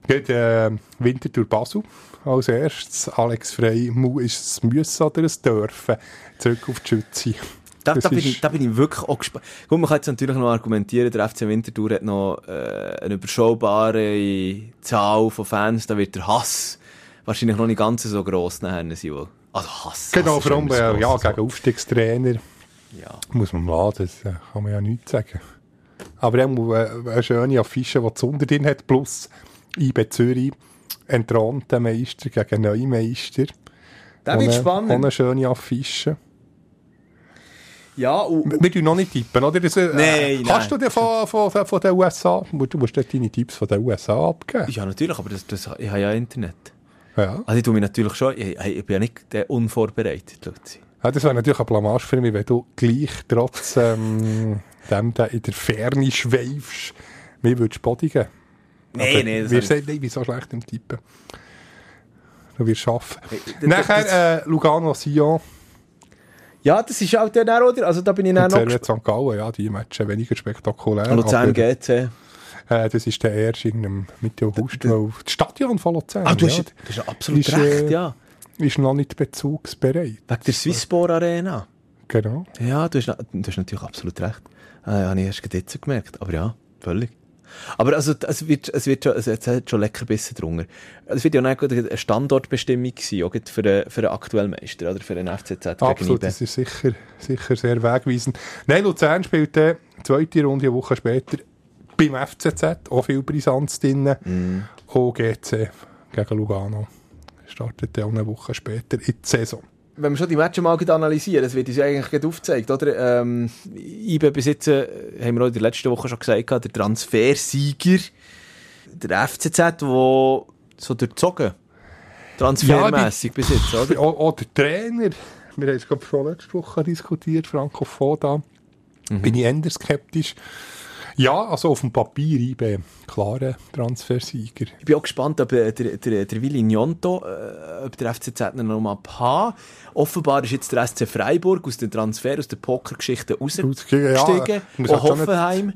Geht äh, Winterthur Basel als erstes. Alex Frey, mu ist es müssen oder es dürfen. Zurück auf die Schütze. Da, Das da, bin ich, da bin ich wirklich auch gespannt. Gut, man kann jetzt natürlich noch argumentieren, der FC Winterthur hat noch äh, eine überschaubare Zahl von Fans, da wird der Hass wahrscheinlich noch nicht ganz so gross nachher sein. wohl. Also Hass. Genau, vor allem das äh, ja, grosse gegen Aufstiegstrainer. Ja. muss man laden, das äh, kann man ja nichts sagen. Aber er muss äh, eine schöne Affische, die zu unter drin hat, plus IB Zürich, entthronter Meister gegen Neumeister. Da wird Ohne- spannend. Ohne schöne Affische. Ja, und, Wir tun noch nicht tippen, oder? Das, äh, Nein, Kannst nein. du dir von, von, von, von den USA, du musst dort deine Tipps von den USA abgeben. ja, natürlich, aber das, das, ich habe ja Internet. Ja. Also ich tue mich natürlich schon, ich, ich bin ja nicht der unvorbereitet, Luzi. ja das wäre natürlich eine Blamage für mich, wenn du gleich trotz ähm, dem da in der Ferne schweifst, mir würdest bodigen. Nee, nee, das Wir ich- sagen, nein, wieso schlecht im Tippen? Du wirst schaffen. das- Nachher äh, Lugano Sion Ja, das ist halt dann auch, oder? Also da bin ich dann und noch St. Gallen, ja, die Matches weniger spektakulär. Luzern GC. äh, das ist der erste in Mitte August, weil das Stadion von Luzern Ah, du hast, ja, du hast absolut ist, recht, äh, ja. ist noch nicht bezugsbereit. Wegen der Swisspor Arena. Genau. Ja, du hast, du hast natürlich absolut recht. Ja, habe ich erst jetzt gemerkt. Aber ja, völlig. Aber also, es wird, es wird schon, es es hat schon lecker Bissen drunter. Es wird ja auch eine Standortbestimmung sein, auch für den, für den aktuellen Meister, oder? Für den FCZ Absolut, das ist sicher, sicher sehr wegweisend. Nein, Luzern spielt äh, zweite Runde, eine Woche später, beim FCZ, auch viel Brisanz drin. Mhm. OGC gegen Lugano startet dann auch eine Woche später in die Saison. Wenn wir schon die Matches mal gerade analysieren, das wird uns ja eigentlich gerade aufgezeigt, oder? Ähm, IBE besitzen, haben wir auch in der letzten Woche schon gesagt, der Transfersieger, der FCZ, der so durchzogen, transfermässig besitzt, oder? Auch, auch der Trainer, wir haben es glaube ich schon letzte Woche diskutiert, Franco Foda, Mhm. bin ich eher skeptisch. Ja, also auf dem Papier IB, klarer Transfersieger. Ich bin auch gespannt, ob äh, der, der, der Willi Gnonto, äh, ob der FCZ noch mal haben. Offenbar ist jetzt der SC Freiburg aus dem Transfer, aus der Pokergeschichte rausgestiegen. Ja, äh, auch nicht- Hoffenheim.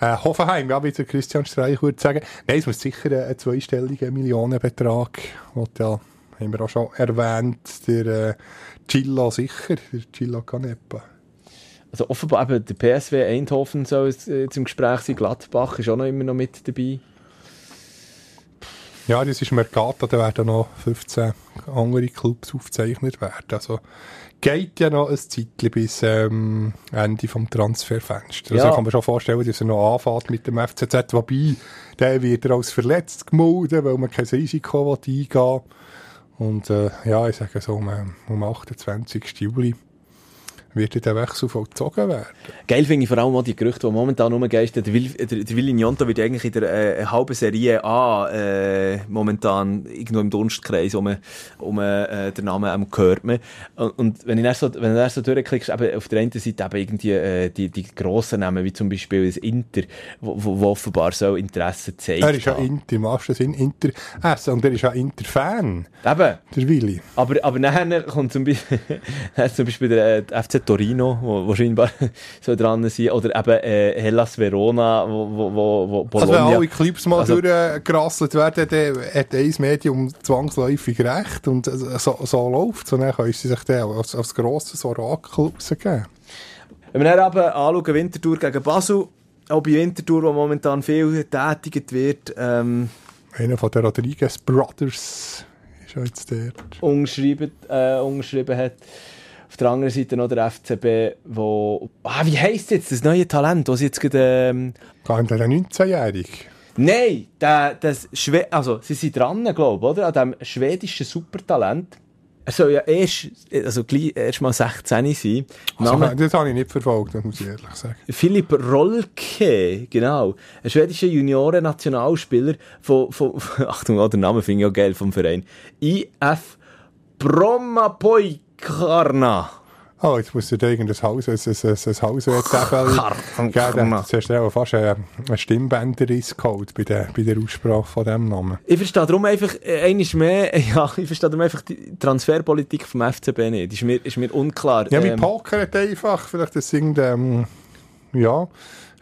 Äh, Hoffenheim, ja, wie der Christian Streich würde sagen. Nein, es muss sicher ein, ein zweistelliger Millionenbetrag, den ja, haben wir auch schon erwähnt, der äh, Gillo sicher, der Gillo Canepa. Also offenbar eben der PSW Eindhoven soll jetzt, äh, im Gespräch sein. Gladbach ist auch noch immer noch mit dabei. Ja, das ist Mercato, da werden noch 15 andere Clubs aufgezeichnet werden. Also geht ja noch ein Zeitchen bis ähm, Ende vom Transferfenster. Also Ja. ich kann mir schon vorstellen, dass er noch anfängt mit dem FCZ, wobei der wird er als verletzt gemeldet, weil man kein Risiko eingehen will. Und äh, ja, ich sage so um, um 28. Juli wird der Wechsel vollzogen werden. Geil finde ich vor allem auch die Gerüchte, die momentan rumgeistern. Der, Will, der, der Willi Gnonto wird eigentlich in der äh, halben Serie A äh, momentan irgendwo im Dunstkreis um, um äh, den Namen ähm, gehört man. Und, und wenn, ich dann so, wenn du dann so durchklickst, eben auf der einen Seite eben irgendwie äh, die, die grossen Namen, wie zum Beispiel das Inter, wo, wo, offenbar so Interesse zeigt. Er ist ja Inter, im wahrsten Sinn Inter, äh, und er ist ja Inter-Fan, Eben. der Willi. Aber, aber nachher kommt zum Beispiel, zum Beispiel der äh, FC Torino, wo, wo scheinbar so dran sein, oder eben äh, Hellas Verona, wo, wo, wo, wo Also Bologna. wenn alle Clips mal Also- durchgerasselt werden, dann hat ein Medium zwangsläufig recht und äh, so, so läuft es. Und dann können sie sich dann als, als grosses Orakel rausgeben. Wenn wir dann eben anschauen, Winterthur gegen Basel, auch bei Winterthur, wo momentan viel getätigt wird, ähm, Einer von den Rodriguez Brothers ist jetzt der. umgeschrieben, äh, umgeschrieben hat. Auf der anderen Seite noch der FCB, wo, ah, wie heisst jetzt das neue Talent, das jetzt gerade, ähm, Gar nicht der 19-Jährige. Nein, der, das Schwe also, sie sind dran, glaube ich, oder? An dem schwedischen Supertalent. Er soll ja erst, also erst mal 16 sein. Also, Name das habe ich nicht verfolgt, das muss ich ehrlich sagen. Philipp Rolke, genau. Ein schwedischer Junioren-Nationalspieler von, von, Achtung, oh, der Name finde ich auch geil vom Verein. IF Brommapoikarna. Oh, jetzt muss dir irgendein Haus, ein, ein, ein, ein Hauswert geben. Jetzt hast du auch fast einen, Stimmbänderriss geholt bei der, bei der Aussprache von diesem Namen. Ich verstehe darum einfach, äh, einiges mehr, ja, ich verstehe darum einfach die Transferpolitik vom FCB nicht. Ist mir, ist mir unklar. Ja, mit Ähm, Poker einfach, vielleicht das irgendein, ähm, ja,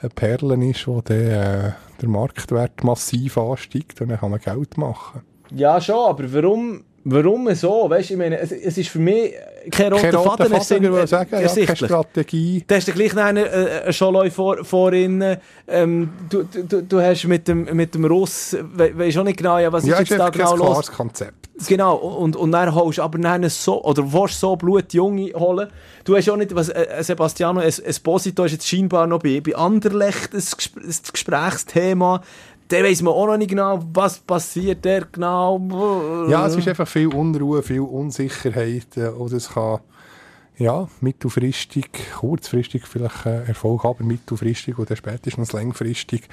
eine Perle ist, wo der, äh, der Marktwert massiv ansteigt und dann kann man Geld machen. Ja, schon, aber warum, warum so? Weißt du, ich meine, es, es ist für mich kein roter Faden, Faden, ersin- würde ich sagen, ja, keine. Strategie. Da hast du gleich einen, äh, einen Scholoi vor, vorhin. Ähm, du, du, du hast mit dem, mit dem Russ, we, weisst auch nicht genau, ja, was Ja, ist ist jetzt da genau los? klares Konzept. Genau, und, und dann holst du aber dann so, oder willst so Blutjunge holen. Du hast auch nicht, was, äh, Sebastiano Es- Esposito ist jetzt scheinbar noch bei, bei Anderlecht ein Gesprächsthema. Da weiss man auch noch nicht genau, was passiert der genau. Ja, es ist einfach viel Unruhe, viel Unsicherheit äh, und es kann ja, mittelfristig, kurzfristig vielleicht äh, Erfolg haben, mittelfristig oder spätestens längfristig.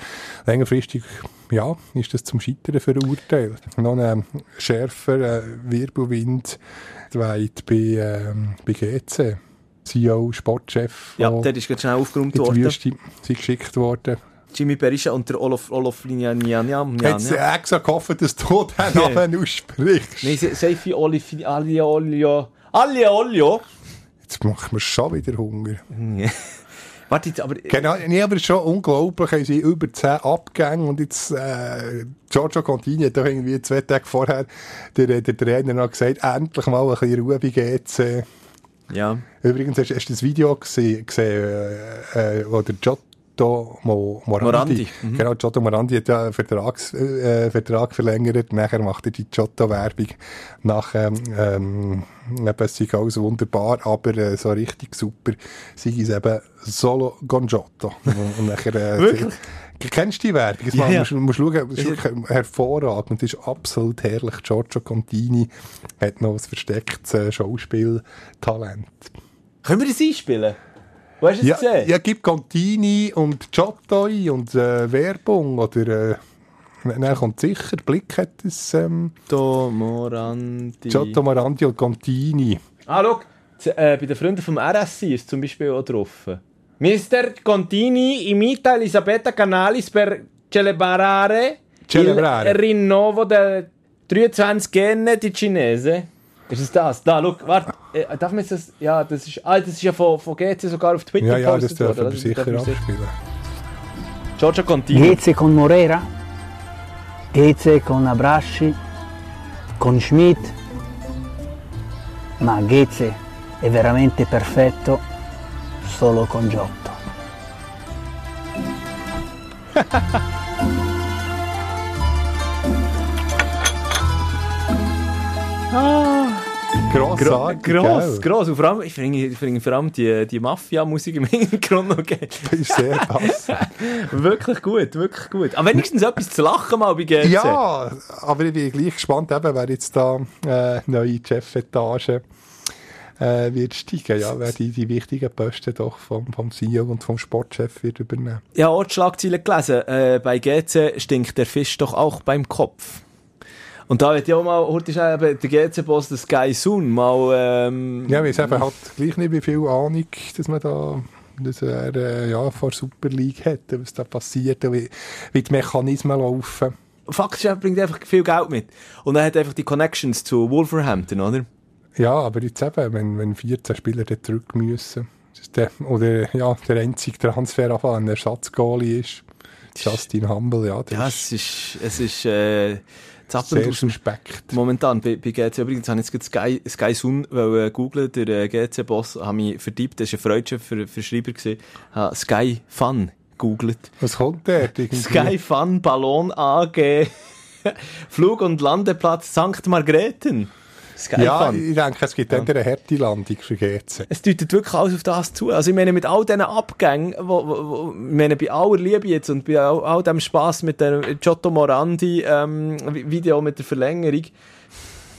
Längerfristig, ja, ist das zum Scheitern verurteilt. Noch ein schärfer äh, Wirbelwind weit bei, ähm, bei GC. CEO, Sportchef, Ja, der ist gerade schnell aufgeräumt in die worden. Wüste sind geschickt worden. Jimmy Berisha und der Olof, Olof Linjaniam. Jetzt äh, extra gehofft, dass du den Namen aussprichst. Nein, Se- Seifi Olif, Alia Olio. Alia Olio. Jetzt macht mir schon wieder Hunger. Warte jetzt, aber... Genau, nee, aber es ist schon unglaublich, haben sie über 10 Abgänge und jetzt, äh, Giorgio Contini hat doch irgendwie zwei Tage vorher der, der Trainer noch gesagt, endlich mal ein bisschen Ruhe bei GC. Ja. Übrigens, hast, hast du das Video gesehen, gesehen äh, äh, wo der Giotto Mo, Morandi, Morandi, mhm. genau, Giotto Morandi hat ja einen Vertrags, äh, Vertrag verlängert, nachher macht er die Giotto-Werbung nach, ähm, ähm, es sei alles wunderbar, aber äh, so richtig super sei es eben Solo con Giotto. und, nachher, äh, Wirklich? Kennst du die Werbung? Das Ja, ja. musst, musst schauen, ist wirklich hervorragend. Das ist absolut herrlich. Giorgio Contini hat noch ein verstecktes äh, Schauspieltalent. Können wir das einspielen? Wo hast du es Ja, gesehen? ja, gib Contini und ein und äh, Werbung oder äh, dann kommt sicher, Blick hat es ähm, Giotto Morandi. Giotto Morandi und Contini. Ah, schau. Z- Äh, bei den Freunden vom RSC ist zum Beispiel auch drauf. Mr. Contini imita Elisabetta Canalis per celebrare, Celebrare. il rinnovo del 23 Gene di Cinese. Ist es das? Da, schau, warte. Äh, darf man jetzt das... Ja, das ist... Ah, das ist ja von, von GC sogar auf Twitter Ja, ja, das gepostet dürfen wir Das sicher abspielen. Giorgio Contini. Ghezze con Morera, Ghezze con Abrasci, con Schmidt, ma Ghezze è veramente perfetto solo con Giotto. Gro Grossartig, gross, gross. Und vor allem, ich finde, ich finde vor allem die, die Mafia-Musik im Hintergrund noch geil. Das ist sehr passend. Wirklich gut, wirklich gut. Aber wenigstens etwas zu lachen mal bei GC. Ja, aber ich bin gleich gespannt, eben, wer jetzt da äh, neue Chefetage äh, wird steigen. Ja, wer die, die wichtigen Posten doch vom, vom CEO und vom Sportchef wird übernehmen. Ja, auch die Schlagzeile gelesen. Äh, bei GC stinkt der Fisch doch auch beim Kopf. Und da wird ja auch mal, heute ist eben der GC-Boss, der Sky Soon, mal, ähm, Ja, weil es eben halt gleich nicht wie viel Ahnung, dass man da dass er äh, ja, vor Super League hat, was da passiert, wie, wie die Mechanismen laufen. faktisch er bringt einfach viel Geld mit. Und er hat einfach die Connections zu Wolverhampton, oder? Ja, aber jetzt eben, wenn, wenn 14 Spieler dort zurück müssen, der, oder ja, der einzige Transfer einfach ein Ersatzgoalie ist, Justin Humble, ja, Ja, ist es ist, es ist, äh, zappelnd sehr aus dem. Momentan bei, bei GC. Übrigens habe ich jetzt Sky, Sky Sun weil, äh, googeln, der äh, GC-Boss, habe mich verdiebt, das war ein freudscher Ver Verschreiber, gewesen, habe Sky Fun googelt. Was kommt der? Sky Fun Ballon AG Flug- und Landeplatz St. Margrethen. Ja, ich denke, es gibt Ja. dann eine harte Landung für GC. Es deutet wirklich alles auf das zu. Also ich meine, mit all diesen Abgängen, wo, wo, wo, ich meine, bei aller Liebe jetzt und bei all, all dem Spass mit dem Giotto Morandi ähm, Video mit der Verlängerung,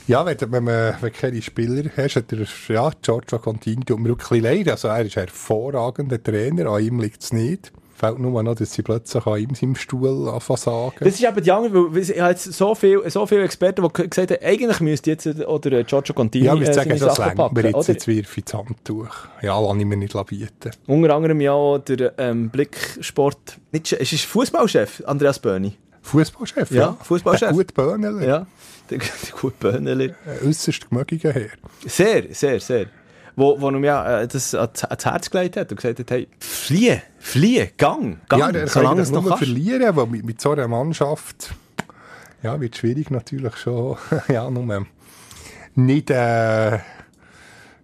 Ja, wenn, wenn man wenn keine Spieler hast, hat er, ja, Giorgio Contini tut mir wirklich leid. Also er ist ein hervorragender Trainer, an ihm liegt es nicht. Fällt nur noch, dass sie plötzlich an ihm seinem Stuhl anfangen sagen. Das ist eben die andere, weil ich habe jetzt so viele so viel Experten, die gesagt haben, eigentlich müsste jetzt äh, oder äh, Giorgio Contini ja, wir äh, sagen, seine das längt mir jetzt, jetzt wirf ich Handtuch. Ja, lass ich mir nicht bieten. Unter anderem ja auch der ähm, Blicksport, nicht, es ist Fußballchef Andreas Böhni. Fußballchef, Ja, ja. Fußballchef. Der gute Böhnele. Ja, der, der gute Böhneli. Ein äusserst gemögiger Herr. Sehr, sehr, sehr. Wo, wo mir ja, äh, das ans Herz gelegt hat und gesagt hat, hey, fliehe, fliehe, gang, gang, ja, der kann solange das noch nur kannst. verlieren, weil mit, mit so einer Mannschaft ja, wird schwierig natürlich schon, ja, nur nicht äh,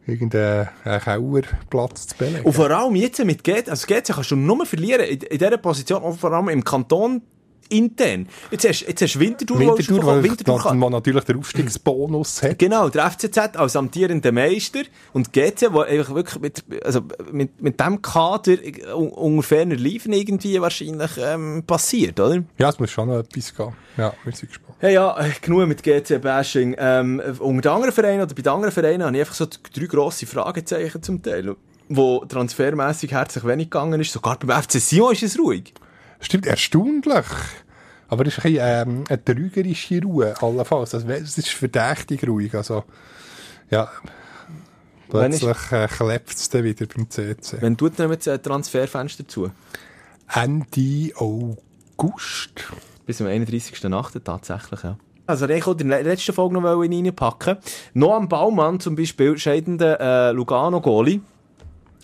irgendeinen äh, Kauerplatz zu belegen. Und vor allem jetzt mit GC, also GC kannst du nur verlieren in, in dieser Position, vor allem im Kanton intern. Jetzt hast, jetzt hast du Winterthur, wo Winterthur, weil Winterthur kann, man natürlich den Aufstiegsbonus hat. Genau, der FCZ als amtierender Meister und GC, wo einfach wirklich mit, also mit, mit dem Kader un- unter ferner Liefen irgendwie wahrscheinlich ähm, passiert, oder? Ja, es muss schon noch etwas gehen. Ja, wir sind gespannt. Ja, ja, äh, genug mit GC-Bashing. Ähm, unter den anderen Vereinen oder bei den anderen Vereinen habe ich einfach so drei grosse Fragezeichen zum Teil, wo transfermässig herzlich wenig gegangen ist. Sogar beim FC Sion ist es ruhig. Stimmt, erstaunlich. Aber es ist ein bisschen, ähm, eine trügerische Ruhe, allenfalls. Also, es ist verdächtig ruhig. Also, ja, Wann ist- plötzlich äh, klebt es dann wieder beim CC. Wenn tut nehmen das äh, Transferfenster zu? Ende August. Bis zum 31.08. tatsächlich, ja. Also, ich wollte in der letzten Folge noch reinpacken. Noch am Baumann zum Beispiel, scheidender äh, Lugano-Goalie.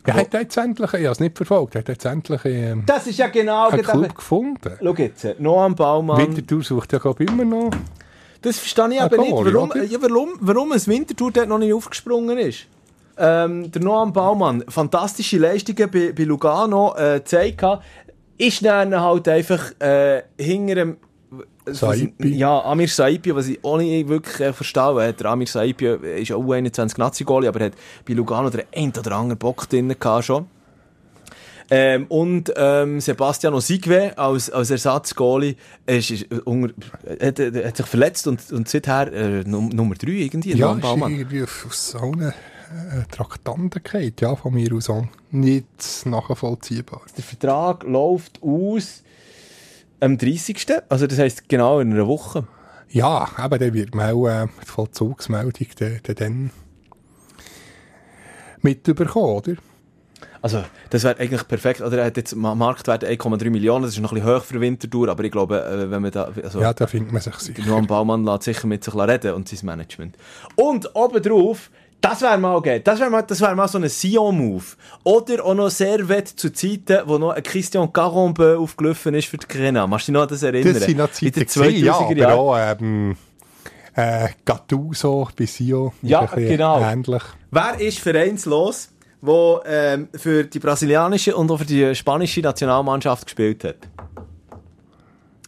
Er hat jetzt endlich, ich habe es nicht verfolgt, er hat jetzt endlich ähm, Das ist ja genau... einen Club gefunden. Schau jetzt, äh, noch am Baumann. Winterthur sucht ja, glaube ich, immer noch. Das verstehe ich Ah, aber nicht, Goalie, warum, ja, warum, warum ein Winterthur dort noch nicht aufgesprungen ist. Ähm, der Noam Baumann, fantastische Leistungen bei, bei Lugano äh, gezeigt, ist dann halt einfach äh, hinter dem Saipi. Ja, Amir Saipi, was ich auch nicht wirklich äh, verstehe, weil der Amir Saipi äh, ist auch U21 Nazi-Goalie, aber er hat bei Lugano den ein oder anderen Bock drin gehabt schon. Ähm, und ähm, Sebastian Osigwe als, als Ersatzgoalie ist, ist, äh, unter, hat, hat sich verletzt und, und seither äh, Num Nummer 3 irgendwie. Ja, Noam ist irgendwie auf, auf so eine äh, Traktandenkeit, ja, von mir aus auch nicht nachvollziehbar. Der Vertrag läuft aus am 30. Also das heisst genau in einer Woche. Ja, aber dann wird man auch äh, die Vollzugsmeldung dann, dann, mitbekommen, oder? Also, das wäre eigentlich perfekt. Oder er hat jetzt Ma- Marktwert 1,3 Millionen, das ist noch ein bisschen hoch für Winterthur, aber ich glaube, äh, wenn man da, also, Ja, da findet man sich sicher. Noam Baumann lässt sicher mit sich reden und sein Management. Und obendrauf, das wäre mal geil. Das wäre mal, das wär mal so ein Sion-Move. Oder auch noch Servet zu Zeiten, wo noch ein Christian Caronbe aufgelaufen ist für die Grena. Machst du dich noch an das erinnern? Das sind noch In Zeiten ja, 2000er aber Jahren. auch ähm, äh, Gattuso bei Sio. ist Ja, genau. Ähnlich. Wer ist vereinslos, der ähm, für die brasilianische und auch für die spanische Nationalmannschaft gespielt hat?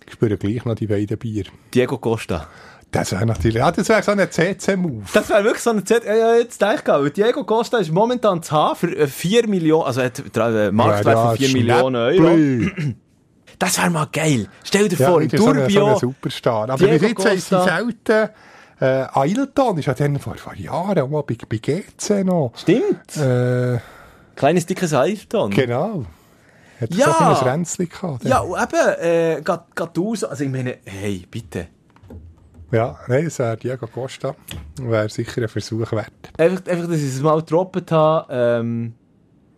Ich spüre gleich noch die beiden Bier. Diego Costa. Das wäre natürlich, ja, das wäre so ein CC-Move. Das wäre wirklich so eine Zeit, ja, ja, jetzt denke ich weil Diego Costa ist momentan zu haben für äh, 4 Millionen, also hat einen Marktwert von 4 Millionen Euro. Das wäre mal geil. Stell dir Ja, vor, so ein, so Turbio, ein Superstar. Aber Diego bis jetzt Costa. selten Äh, Ailton ist ja dann vor, vor Jahren auch mal bei, bei GC noch. Stimmt. Äh, Kleines, dickes Eifton. genau. Hat Ja. so ein Ränzchen gehabt. dann. Ja, und eben, äh, aus. Also ich meine, hey, bitte. Ja, nein, das wäre Diego Costa. Wäre sicher ein Versuch wert. Einfach, einfach dass ich es mal gedroppt habe. Ähm,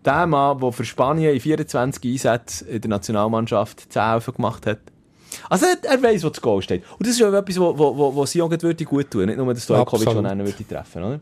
der Mann, der für Spanien in 24 Einsätzen in der Nationalmannschaft 10 Elfen gemacht hat. Also er, er weiss, wo das Goal steht. Und das ist ja etwas, wo, wo, wo, wo Sion gerade würde gut tun. Nicht nur, dass Stojkovic schon einen würde treffen, oder?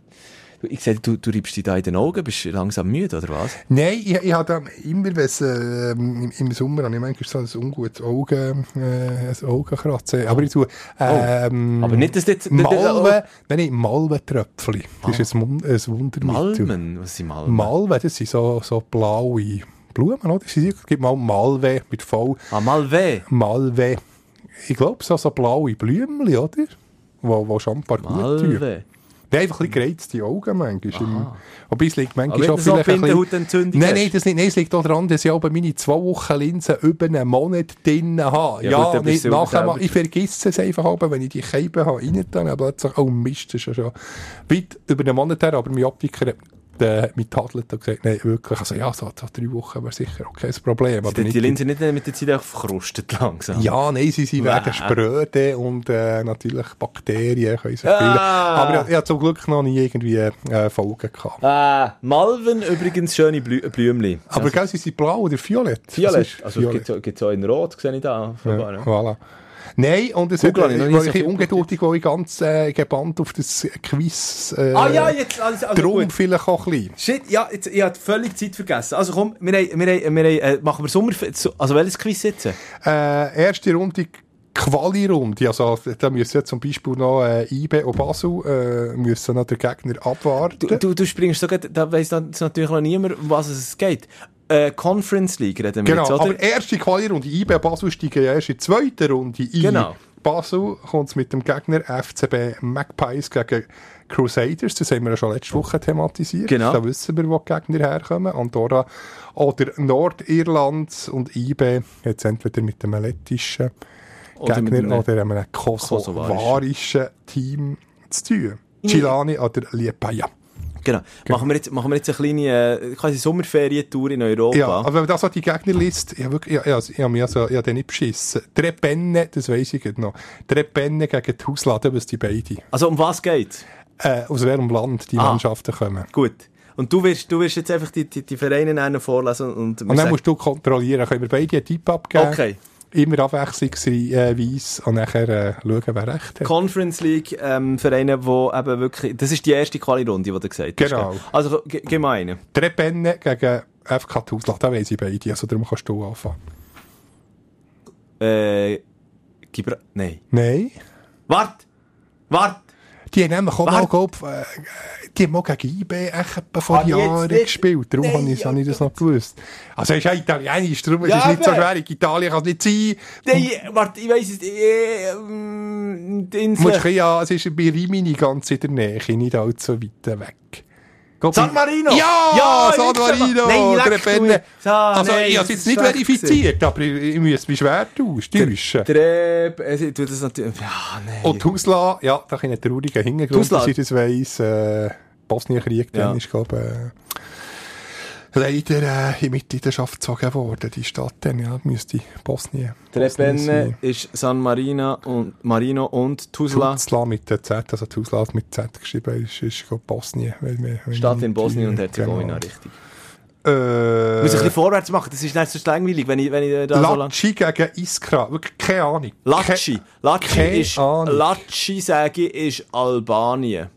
Ich sehe, du, du reibst dich da in den Augen, bist du langsam müde, oder was? Nein, ich, ich habe immer, wenn es, äh, im, Sommer, habe ich manchmal so ein ungutes Augen, äh, ein Augenkratzen. Aber ich tue, ähm, Aber nicht, dass jetzt... Malve, nein, nein, Malventröpfchen. Das ist ein, ein Wundermittel. Malmen? Was sind Malmen? Malve, das sind so, so blaue Blumen, oder? Sie sagen, Gib mal Malve mit V. Ah, Malve. Malve. Ich glaube, so, so blaue Blümchen, oder? Wo, wo paar gut tun. Nein, einfach ein bisschen gereizte Augen manchmal. Im, wobei es liegt manchmal schon vielleicht ein bisschen... Nein, nein, das nicht. Nein, es liegt auch daran, dass ich aber meine zwei Wochen Linsen über einen Monat drin habe. Ja, Ja, nicht nachher. Ich vergesse es einfach, aber wenn ich die Scheibe habe, rein dann, plötzlich, oh Mist, das ist ja schon weit über einen Monat her, aber mein Optiker äh, mit Tadlet gesagt, nein, wirklich, also ja, so, so drei Wochen wäre sicher okay, das Problem. Aber nicht die Linsen nicht mit der Zeit auch verkrustet langsam? ja, nein, sie sind wegen Spröde und äh, natürlich Bakterien können sich Ah. bilden. Aber ich, ich habe zum Glück noch nie irgendwie äh, Folgen gehabt. Ah, Malven übrigens schöne Blü Blümchen. Aber gell, sie sind blau oder violett? Violett. Also violett. gibt es auch in Rot, sehe ich da. Ja. voilà. Nein, und es Google hat, ich war ein bisschen ungeduldig, weil ich ganz äh, gebannt auf das Quiz. Äh, Ah ja, jetzt alles also Drum gut. vielleicht auch ein bisschen. Shit, ja, jetzt, ich habe völlig Zeit vergessen. Also komm, wir, haben, wir, haben, wir haben, äh, machen wir Sommer... Also welches Quiz jetzt? Äh, erste Runde Quali-Runde. Also, da müssen ja zum Beispiel noch äh, IB und Basel äh, müssen noch den Gegner abwarten. Du, du, du springst so, grad- da weiss natürlich noch niemand, um was es geht. Äh, Conference League reden wir Genau, jetzt, oder? aber erste Quali-Runde. IB und Basel steigen ja erst in zweite Runde ein. Genau. Basel kommt mit dem Gegner FCB Magpies gegen Crusaders. Das haben wir ja schon letzte Woche thematisiert. Genau. Da wissen wir, wo die Gegner herkommen. Andorra oder Nordirland und IB jetzt entweder mit dem lettischen Oder Gegner einem oder einem kosovarischen Team zu tun. Chilani oder Liepaja. Genau. Machen, wir jetzt, machen wir jetzt eine kleine äh, quasi Sommerferientour in Europa. Ja, aber wenn man das so die Gegnerliste, ich habe wirklich, ich, ich, ich habe mich also, ich habe den nicht beschissen. Drei Penne, das weiss ich noch. Drei Penne gegen die Hausladen, was die beide. Also um was geht's? Äh, aus welchem Land die Ah. Mannschaften kommen. Gut. Und du wirst, du wirst jetzt einfach die, die, die Vereine vorlesen und, Und dann sagen- musst du kontrollieren, können wir beide einen Tipp abgeben. Okay. Immer abwechslungsweise und nachher äh, schauen, wer recht hat. Conference League ähm, Vereine, wo eben wirklich, das ist die erste Quali-Runde, die du gesagt hast. Genau. gell? Also, ge- gib mal einen. Drei Penne gegen FK Hausladen, da weiss ich beide, also darum kannst du anfangen. Äh, Gibra Nein. Nein. Wart! Wart! Die haben nämlich auch Wer- mal, glaub, äh, die haben mal gegen IB vor Ah, Jahren gespielt. Darum Nein, habe ich, habe ich das noch gewusst. Also, es ist ja Italienisch, darum ist Ja, es nicht so schwer. Italien kann es nicht sein. Nein, warte, ich weiss es. Äh, ähm, die Insel. musst ja, es ist bei Rimini ganz in der Nähe, nicht allzu weit weg. San Marino! Ja, San jetzt aber- Marino! Nein, leck Penne. also, nein, ich habe es jetzt nicht verifiziert, aber ich, ich muss mich schwer täuschen. Äh, ich tue das natürlich. Ja, nein. Und Tuzla, ja, da kann ich einen traurigen Hintergrund, dass ich das weiss. Äh, Bosnienkrieg, Ja. dann ist, glaube äh, leider äh, in Mitleidenschaft gezogen worden, die Stadt dann, ja, müsste Bosnien. Sein. ist San Marino und, Marino und Tuzla. Tuzla mit der Z, also Tuzla mit Z geschrieben, ist, ist Bosnien. Weil wir, wenn Stadt in Bosnien und Herzegowina, genau. richtig. Äh, Ich muss ein bisschen vorwärts machen, das ist nicht so langweilig, wenn ich, wenn ich da so lang... Latschi gegen Iskra, wirklich keine Ahnung. Latschi. Latschi keine ist, Ahnung. Latschi, sage ich, ist Albanien.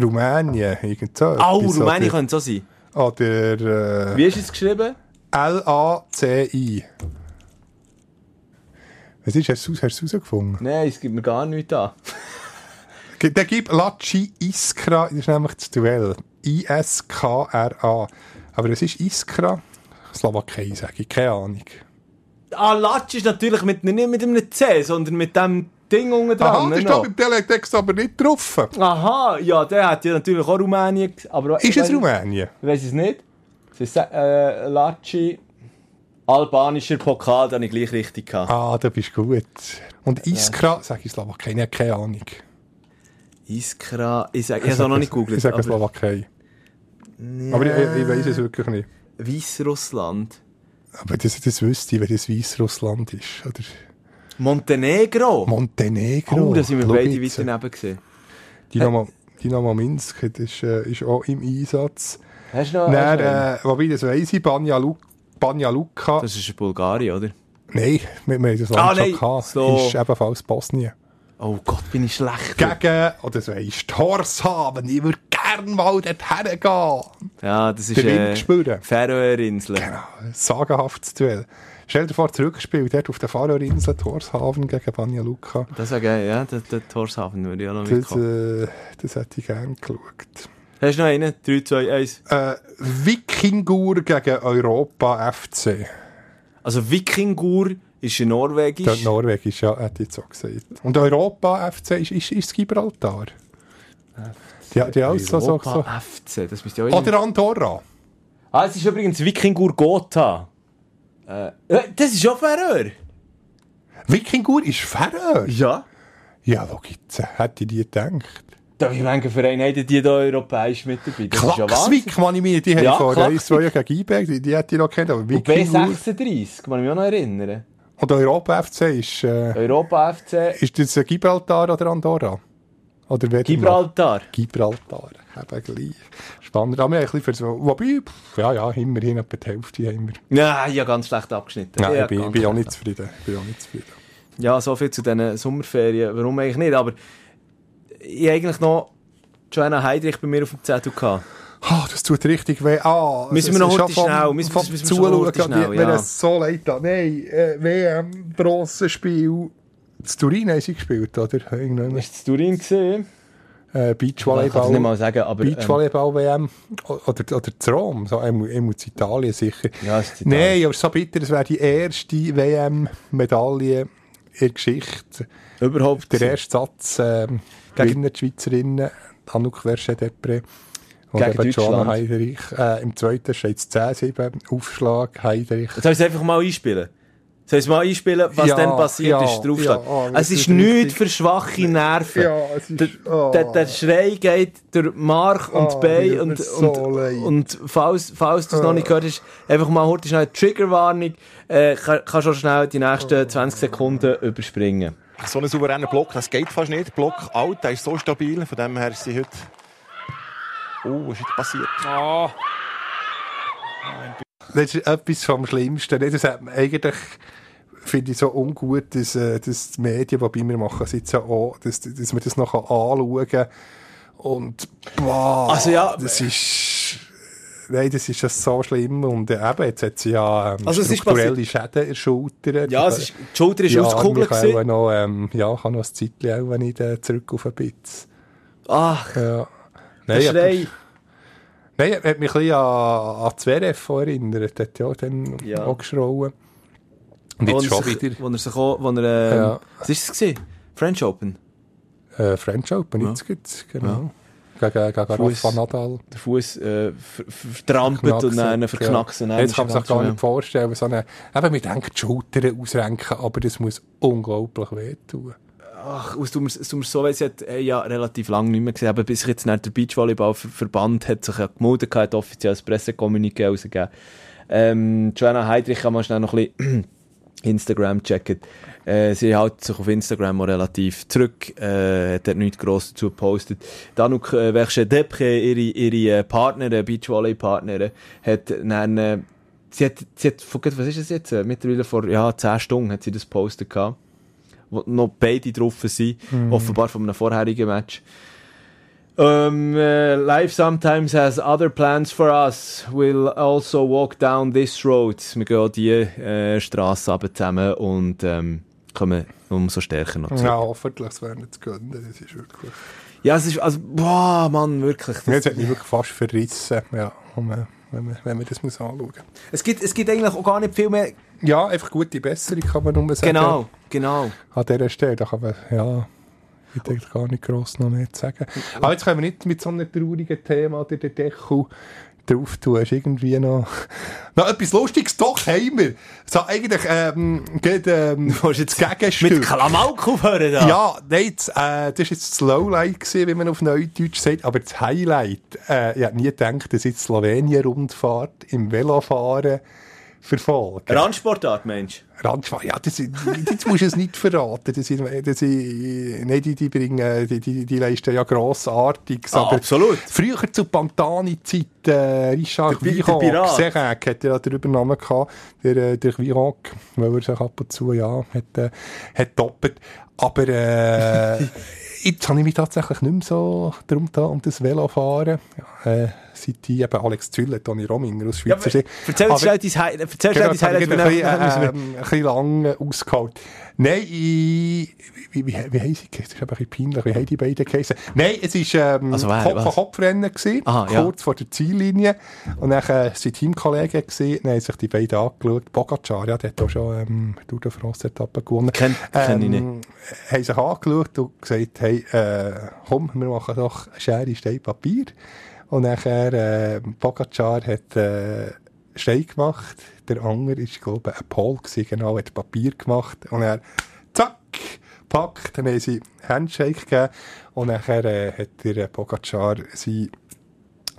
Rumänien, irgend so. Etwas, Rumänien könnte es auch Oder äh, Wie ist es geschrieben? L-A-C-I. Was ist, hast du du herausgefunden? Nein, es gibt mir gar nichts an. Der gibt Latschi Iskra, das ist nämlich das Duell. I-S-K-R-A. Aber es ist Iskra, Slowakei, sage ich, keine Ahnung. Ah, Latsch ist natürlich mit, nicht mit einem C, sondern mit dem Ding unten dran. Aha, das ne, steht noch. beim Teletext aber nicht drauf. Aha, ja, der hat ja natürlich auch Rumänien. Aber Ist es Rumänien? Ich weiß es nicht. Es ist äh, Latschi, albanischer Pokal, den ich gleich richtig gehabt. Ah, da bist du gut. Und Iskra, sage ich Slowakei, ich habe keine Ahnung. Iskra, ich sag, ich habe es auch noch nicht gegoogelt. Ich sage aber- Slowakei. Ja. Aber ich, ich, ich weiß es wirklich nicht. Weißrussland. Aber das, das wüsste ich, wenn das Weißrussland ist. Oder Montenegro. Montenegro. oh, da sind wir beide weit daneben gesehen. Dynamo, Dynamo Minsk das ist, äh, ist auch im Einsatz. Hast du noch? Dann, äh, wobei, das weiss ich, Banja, Lu Banja Luka. das ist Bulgarien, oder? Nein, wir, wir haben das Land Ah, schon nein, gehabt. so. Ist ebenfalls Bosnien. Oh Gott, bin ich schlecht. Gegen, oder das weisst, Torshaven. Ich würde gerne mal dort hergehen. Ja, das ist Den Wind äh, spüren. Färöerinseln. Genau, sagenhaftes Duell. Stell dir vor, zurückgespielt, dort auf der Färöerinseln, Torshaven gegen Banja Luka. Das wäre geil, ja, der, der Torshafen würde ich auch noch Das, mitkommen. äh, das hätte ich gerne geschaut. Hast du noch einen? 3, 2, 1. Äh, Wikingur gegen Europa FC. Also Wikingur ist in Norwegisch. Dort Norwegisch, ja, hätte ich jetzt auch gesagt. Und Europa FC ist, ist, ist Gibraltar. Die, die auch so, so, so. FC, das müsste ja auch Oder Andorra. Ah, es ist übrigens Wikingur Gotha. Äh, äh, das ist auch Färöer. Wikingur ist Färöer. Ja. Ja, wo gibt's? Hätte ich die gedacht. Da wie viele Vereine haben die da europäisch mit dabei? Das ist ja man ich mich, die Ja, vor Klaxvik. ein, zwei Jahren gegen IBEG, die, die hätte ich noch kennt, aber Wikingur. B36, kann ich mich auch noch erinnern. Und Europa FC ist, äh, Europa FC, ist das Gibraltar oder Andorra? Oder Gibraltar. Gibraltar, eben gleich. Spannend. Aber wir ein bisschen Wobei, pff, ja, ja, immerhin etwa die Hälfte haben wir. Nein, ich habe ganz schlecht abgeschnitten. Nein, Ja, ich bin, bin auch nicht zufrieden. Bin auch nicht zufrieden. Ja, so viel zu diesen Sommerferien. Warum eigentlich nicht? Aber ich eigentlich noch Joanna Heidrich bei mir auf dem Zettel gehabt. Ah, das tut richtig weh. Ah, Müssen wir noch ist heute schnell, müssen- vom müssen wir Zuschauen, heute schnell, die- ja. Mir es so leid da. Nein, äh, WM, grosses Spiel. Das Turin haben sie gespielt, oder? Irgendwann. Hast du das Turin gesehen? Äh, Ich kann es nicht Beachvolleyball. mal sagen, aber... ähm, Beachvolleyball-WM. Oder, oder das Rom. So, einmal, einmal in Italien sicher. Ja, ist Italien. Nein, aber so bitter, es wäre die erste WM-Medaille in der Geschichte. überhaupt... Der erste Satz ähm, gegen die Schweizerinnen, Anouk Verschet-Depré. Und Gegen eben Joanna. Heiderich. Äh, Im zweiten steht es 10-7, Aufschlag, Heiderich. Soll ich es einfach mal einspielen. Soll ich mal einspielen, was Ja, dann passiert ja, ist, der Aufschlag? ja, oh, es ist ist nichts für schwache Nerven. Ja, es ist- Der, oh. der, der Schrei geht durch Mark und Oh, Bein mir und, so und, und falls, falls du es noch nicht gehört hast, einfach mal heute schnell eine Triggerwarnung, äh, kann, kannst du schnell die nächsten 20 Sekunden überspringen. So einen souveränen Block, das geht fast nicht. Block alt, der ist so stabil. Von dem her ist sie heute. Oh, was ist jetzt passiert? Das ist etwas vom Schlimmsten. Das hat man eigentlich, finde ich, so ungut, dass, äh, dass die Medien, die bei mir machen, es jetzt auch, dass, dass man das noch anschauen kann. Und, boah, Also ja, das ist, nein, das ist ja so schlimm. Und äh, eben, jetzt hat sie ja ähm, Also strukturelle Schäden in der Schulter. Ja, es ist, die Schulter ist ja, ausgekugelt. gewesen. noch, ähm, ja, kann noch ein Zeitchen auch nicht äh, zurück auf den Bitz. Ach, Ja. der Nein, aber- Schrei. Nein, hat mich ein bisschen an, an Zverev erinnert. Der hat ja auch dann Ja. auch geschrauen. Und jetzt schon sich- wieder Wo er sich auch, wo er, ähm, Ja. was ist es gewesen? French Open. äh, French Open, Ja. jetzt gibt's, genau. Gegen, gegen Fuss. Rafa Nadal. Der Fuß äh, ver- ver- vertrampelt und dann verknackst. und dann Jetzt kann man sich gar nicht vorstellen, so eine, eben, wir denken, die Schultern ausrenken, aber das muss unglaublich wehtun. Ach, es tut mir, es tut mir so weh, sie hat äh, ja relativ lange nicht mehr gesehen, aber bis jetzt der Beachvolleyball-Verband hat sich ja gemeldet, hat offiziell das Pressekommuniqué rausgegeben. Ähm, Joanna Heidrich kann man schnell noch ein bisschen Instagram checken. Äh, sie hält sich auf Instagram auch relativ zurück, äh, hat dort nichts gross dazu gepostet. Danuk äh, Verche-Depre, ihre, ihre äh, Partnerin, Beachvolley-Partnerin, hat dann, äh, sie hat, sie hat, was ist das jetzt? Äh, Mittlerweile vor, ja, 10 Stunden hat sie das gepostet gehabt wo noch beide drauf sind, offenbar von einem vorherigen Match. Um, uh, life sometimes has other plans for us. We'll also walk down this road. Wir gehen die äh, Straße zusammen und ähm, kommen umso stärker noch zurück. Ja, Ja, hoffentlich, es wäre nicht zu gönnen, das ist wirklich... es ist, also, boah, Mann, wirklich. Das, Jetzt hat mich wirklich fast verrissen, ja, wenn man, wenn man, wenn man das muss anschauen es, gibt, es gibt eigentlich auch gar nicht viel mehr. Ja, einfach gute Besserung kann man nur sagen. Genau, genau. An dieser Stelle, da kann man, ja, ich denke gar nicht gross noch mehr zu sagen. Aber jetzt können wir nicht mit so einem traurigen Thema, der Deckel, drauf tust, irgendwie noch, noch etwas Lustiges, doch haben wir. So, eigentlich, ähm, geht, ähm, Du jetzt Gegenstück. mit Klamauk aufhören da. Ja, nein, das, äh, das ist jetzt das Lowlight gewesen, wie man auf Neudeutsch sagt, aber das Highlight, äh, ich hätte nie gedacht, dass die Slowenien-Rundfahrt im Velofahren verfolge. Randsportart, Mensch. Randfahren, ja, das, jetzt musst du es nicht verraten, das, das, nein, die, die bringen, die, die, die leisten ja grossartiges, Ah, absolut. früher zu Pantani-Zeit, äh, Richard Pirat. Serrac hat ja den Übernamen gehabt, der, äh, der Virenque, weil er sich ab und zu, ja, hat, äh, hat doppelt, aber, äh, jetzt habe ich mich tatsächlich nicht mehr so darum da, um das Velofahren, ja, äh, ich eben Alex Zülle, Toni Rominger aus Ja, Schweizer Sicht. erzähl schnell dein Hi- erzähl Genau, schnell dein ich Highlight. ein bisschen, ähm, ein bisschen lang ausgeholt. Nein, ich, wie, wie, wie sie geheißen? Das ist ein bisschen peinlich. Wie haben die beiden geheißen? Nein, es war ähm, Also wer, Kopf was? an Kopf-Rennen, gewesen, Aha, ja. kurz vor der Ziellinie. Und dann äh, sind Teamkollegen dann haben sich die beiden angeschaut. Bogacar, ja, der hat auch schon ähm, Tour de France-Etappe gewonnen. Kenn- kenn ich nicht. Haben sich angeschaut und gesagt, hey, äh, komm, wir machen doch Schere, Stein, Papier. Und nachher, äh, Pogacar hat, äh, Stein gemacht. Der andere ist, glaube ich, ein Pol gewesen, genau, hat Papier gemacht. Und er, zack, packt, dann haben sie Handshake gegeben. Und nachher, äh, hat der Pogacar sein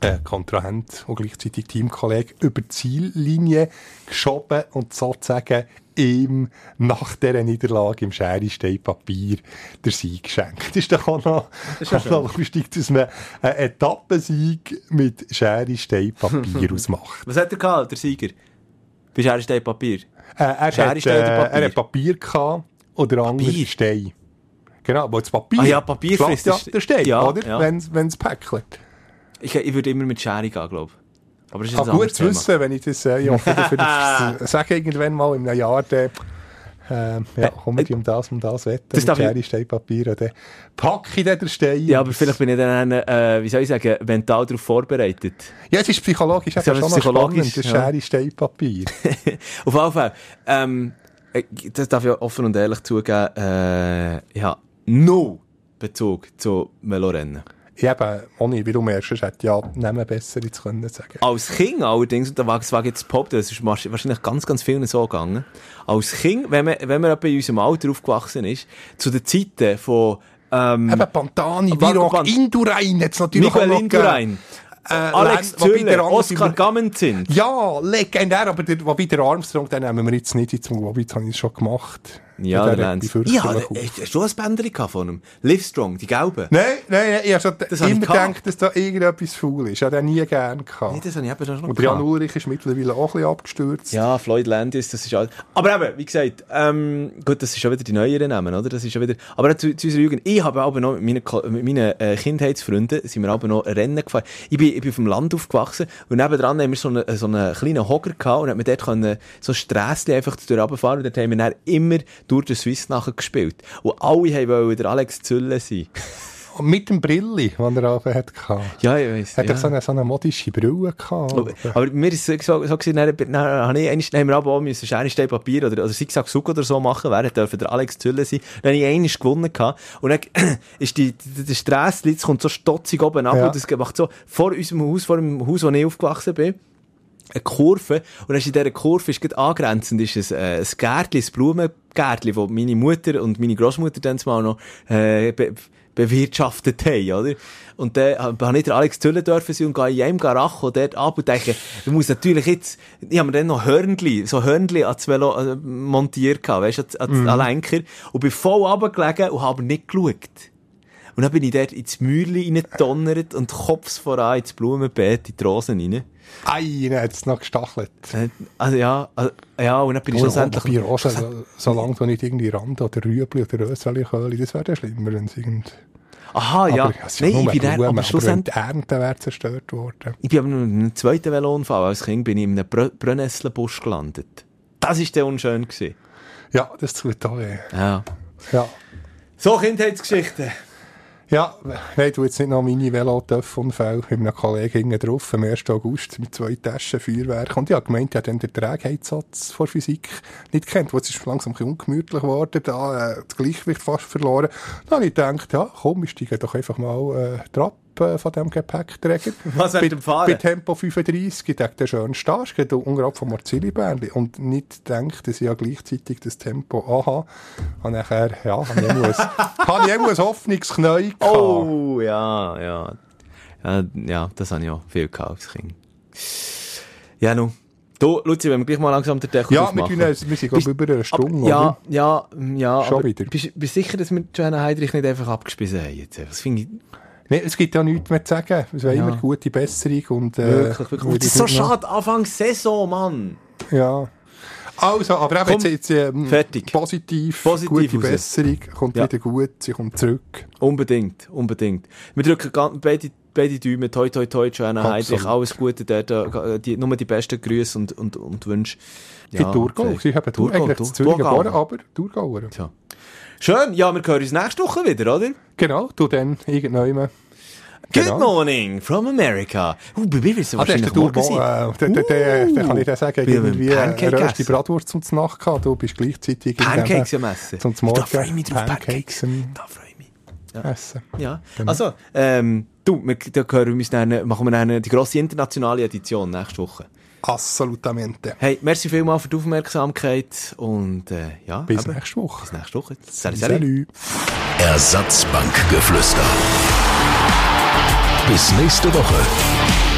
äh, Kontrahent und gleichzeitig Teamkollege über die Ziellinie geschoben und sozusagen ihm nach dieser Niederlage im Schere Papier der Sieg geschenkt. Das ist doch auch noch, auch noch lustig, dass man einen Etappensieg mit Schere Papier ausmacht. Was hat er gehabt, der Sieger? Bist du Stein Papier? Äh, er, Schere, hat, Stein oder äh, Papier? er hat Papier gehabt oder andere Papier? Stein. Genau, aber das Papier. Ah ja, Papier frisst ja der- der Stein, ja, oder? ja. Wenn es päckelt. Ich, ich würde immer mit Schere gehen, glaube ich. Aber das ist ein gut zu wissen, wenn ich das, äh, ich hoffe, dafür sage irgendwann mal in einem Jahr, dann, ähm, ja, kommen die um das, um das wetten, Das mit darf ich- Schere, Stein, Papier, und dann packe ich dann den Stein. Ja, aber vielleicht bin ich dann, äh, wie soll ich sagen, mental darauf vorbereitet. Ja, es ist psychologisch aber schon psychologisch, spannend, das ja. Schere, Stein, Papier. Auf jeden Fall, ähm, äh, das darf ich offen und ehrlich zugeben, äh, ich habe no Bezug zu Velorennen. Ich eben, ohne, wie du merkst, hätte ich ja Namen besser jetzt können sagen. Als Kind allerdings, und da wage ich jetzt behaupten, das ist wahrsch- wahrscheinlich ganz, ganz vielen so gegangen. Als Kind, wenn man, wenn man in unserem Alter aufgewachsen ist, zu den Zeiten von, ähm, Eben Pantani, Viroc. Indurain es natürlich Miguel auch noch Indurain, Äh, Alex Züller, Oscar sind Gamenzin. Ja, legendär, aber der, wobei der Armstrong, den nehmen wir jetzt nicht ins wobei jetzt habe ich es schon gemacht. Ja, Der der hat Lance. mich Ja, fürchterlich hast hast du ein Bändchen von ihm? Livestrong, die gelben? Nein, nein, nein, ich habe schon ich immer gedacht, dass da irgendetwas faul ist. Ich habe den nie gern gehabt. Nee, das habe ich eben schon noch Und Jan. Ulrich ist mittlerweile auch ein bisschen abgestürzt. Ja, Floyd Landis, das ist alles. Aber eben, wie gesagt, ähm, gut, das ist schon wieder die neueren Namen, oder? Das ist schon wieder, aber zu, zu unserer Jugend. Ich habe aber noch mit meinen, mit meinen äh, Kindheitsfreunden, sind wir aber noch Rennen gefahren. Ich bin, ich bin auf dem Land aufgewachsen und nebendran haben wir so einen, so einen kleinen Hocker gehabt und hat mir dort können, so Strässchen einfach durch runterfahren und dort haben wir dann immer durch den Swiss nachher gespielt. Und alle wollen der Alex Zülle sein. Und mit dem Brilli, den er oben hat ja, ich weiss. Hat ja. er so eine, so eine modische Brille gehabt? Aber, aber mir ist es so, so gewesen, dann, dann, ich, einmal- dann haben wir aber auch müssen Schere, Stein, Papier oder, oder Zigzag, Zug oder so machen, während dürfen der Alex Zülle sein. Dann habe ich einmal gewonnen gehabt. Und dann ist die, die, der Stress, kommt so stotzig oben ab Ja. und das macht so vor unserem Haus, vor dem Haus, wo ich aufgewachsen bin, eine Kurve. Und in dieser Kurve ist gerade angrenzend ist ein, äh, ein Gärtchen, ein Blumengärtchen, wo meine Mutter und meine Großmutter dann mal noch, äh, be bewirtschaftet haben, oder? Und dann äh, habe ich den Alex Zülle dürfen sein und gehe in einem Garacho dort ab und denke, du musst natürlich jetzt, ich habe mir dann noch Hörnli, so Hörnli ans Velo äh, montiert weißt du, an, an, an Lenker. Und bin voll runtergelegen und habe nicht geschaut. Und dann bin ich dort ins Mäuerli reingedonnert und kopfs voran ins Blumenbeet, in die Rosen rein. Ei, dann hat es noch gestachelt. Äh, Also ja, also, ja, und dann bin ich schlussendlich... Bei Rosen, so, solange du nicht irgendwie Rand oder Rüebli oder Röswelliköli, das wäre dann schlimmer, wenn es irgend... Aha, ja. Aber ja Nein, nur ich bin dann, aber aber schlussendlich... die Ernte wäre zerstört worden. Ich bin aber einem zweiten Velounfall als Kind bin ich in einem Brö Brennnesselbusch gelandet. Das war dann unschön. Gewesen. Ja, das tut auch weh. Ja. Ja. So, Kindheitsgeschichten. Ja, nein, du jetzt nicht noch meine Velo-Töpfunfälle mit einem Kollegen drauf am 1. August mit zwei Taschen Feuerwerk. Und ich habe gemeint, ich habe dann den Trägheitssatz von Physik nicht kennt. Wo es ist langsam ein bisschen ungemütlich geworden, da, äh, das Gleichgewicht fast verloren. Dann habe ich gedacht, ja, komm, wir steigen doch einfach mal, äh, drauf von diesem Gepäckträger. Was bei, dem Fahren? Bei Tempo 35 gibt es den schönen Start, geht unterhalb vom Marzili-Bärli. Und nicht denkt, dass ich ja gleichzeitig das Tempo aha. Und nachher, ja, habe ich immer ein, habe ich immer ein Hoffnungsknäu gehabt. Oh, ja, ja. Ja, ja das habe ich auch viel gehabt als Kind. Ja, nun. Du, Luzi, wenn wir gleich mal langsam den Deckel Ja, wir, tun, wir sind, ich, über eine Stunde, Aber, ja, ja, ja, Schon aber wieder. Bist du bist du sicher, dass wir Joanna Heidrich nicht einfach abgespissen haben? Jetzt? Das finde ich Nee, es gibt ja nichts mehr zu sagen. Es war Ja. immer gute Besserung und, äh, wirklich, wirklich. würde Das ist so schade, Anfang Saison, Mann. Ja. Also, aber eben Komm, jetzt, jetzt ähm, fertig. positiv, Positiv gute raus. Besserung, kommt Ja. wieder gut, sie kommt zurück. Unbedingt, unbedingt. Wir drücken beide, beide Daumen, toi, toi, toi, Joanna. Heidrich, alles Gute dort, äh, die, nur die besten Grüße und, und, und Wünsche. Ja, die Thurgau, sie haben Thurgau, eigentlich Thur- zu Zürich Thurgau. geboren, aber Thurgauer. Tja. Schön, ja, wir hören uns nächste Woche wieder, oder? Genau, du dann irgendwann. Good Genau. morning from America. Uh, bei mir Ah, ist wahrscheinlich der morgen sein. äh, der, der, der kann ich dir sagen, irgendwie röste essen. Bratwurst zum Nacht gehabt, du bist gleichzeitig Pancakes irgendwann am Essen. zum Morgen Da freue ich mich drauf, Pancakes Pancakes. Da freue ich mich. Essen. Ja. Genau. Also, ähm, du, wir, da hören wir uns dann, machen wir dann die grosse internationale Edition nächste Woche. Assolutamente. Hey, merci vielmals für die Aufmerksamkeit und äh, ja, Bis eben, nächste Woche. bis nächste Woche. Salut, salut. Salut. Ersatzbankgeflüster. Bis nächste Woche.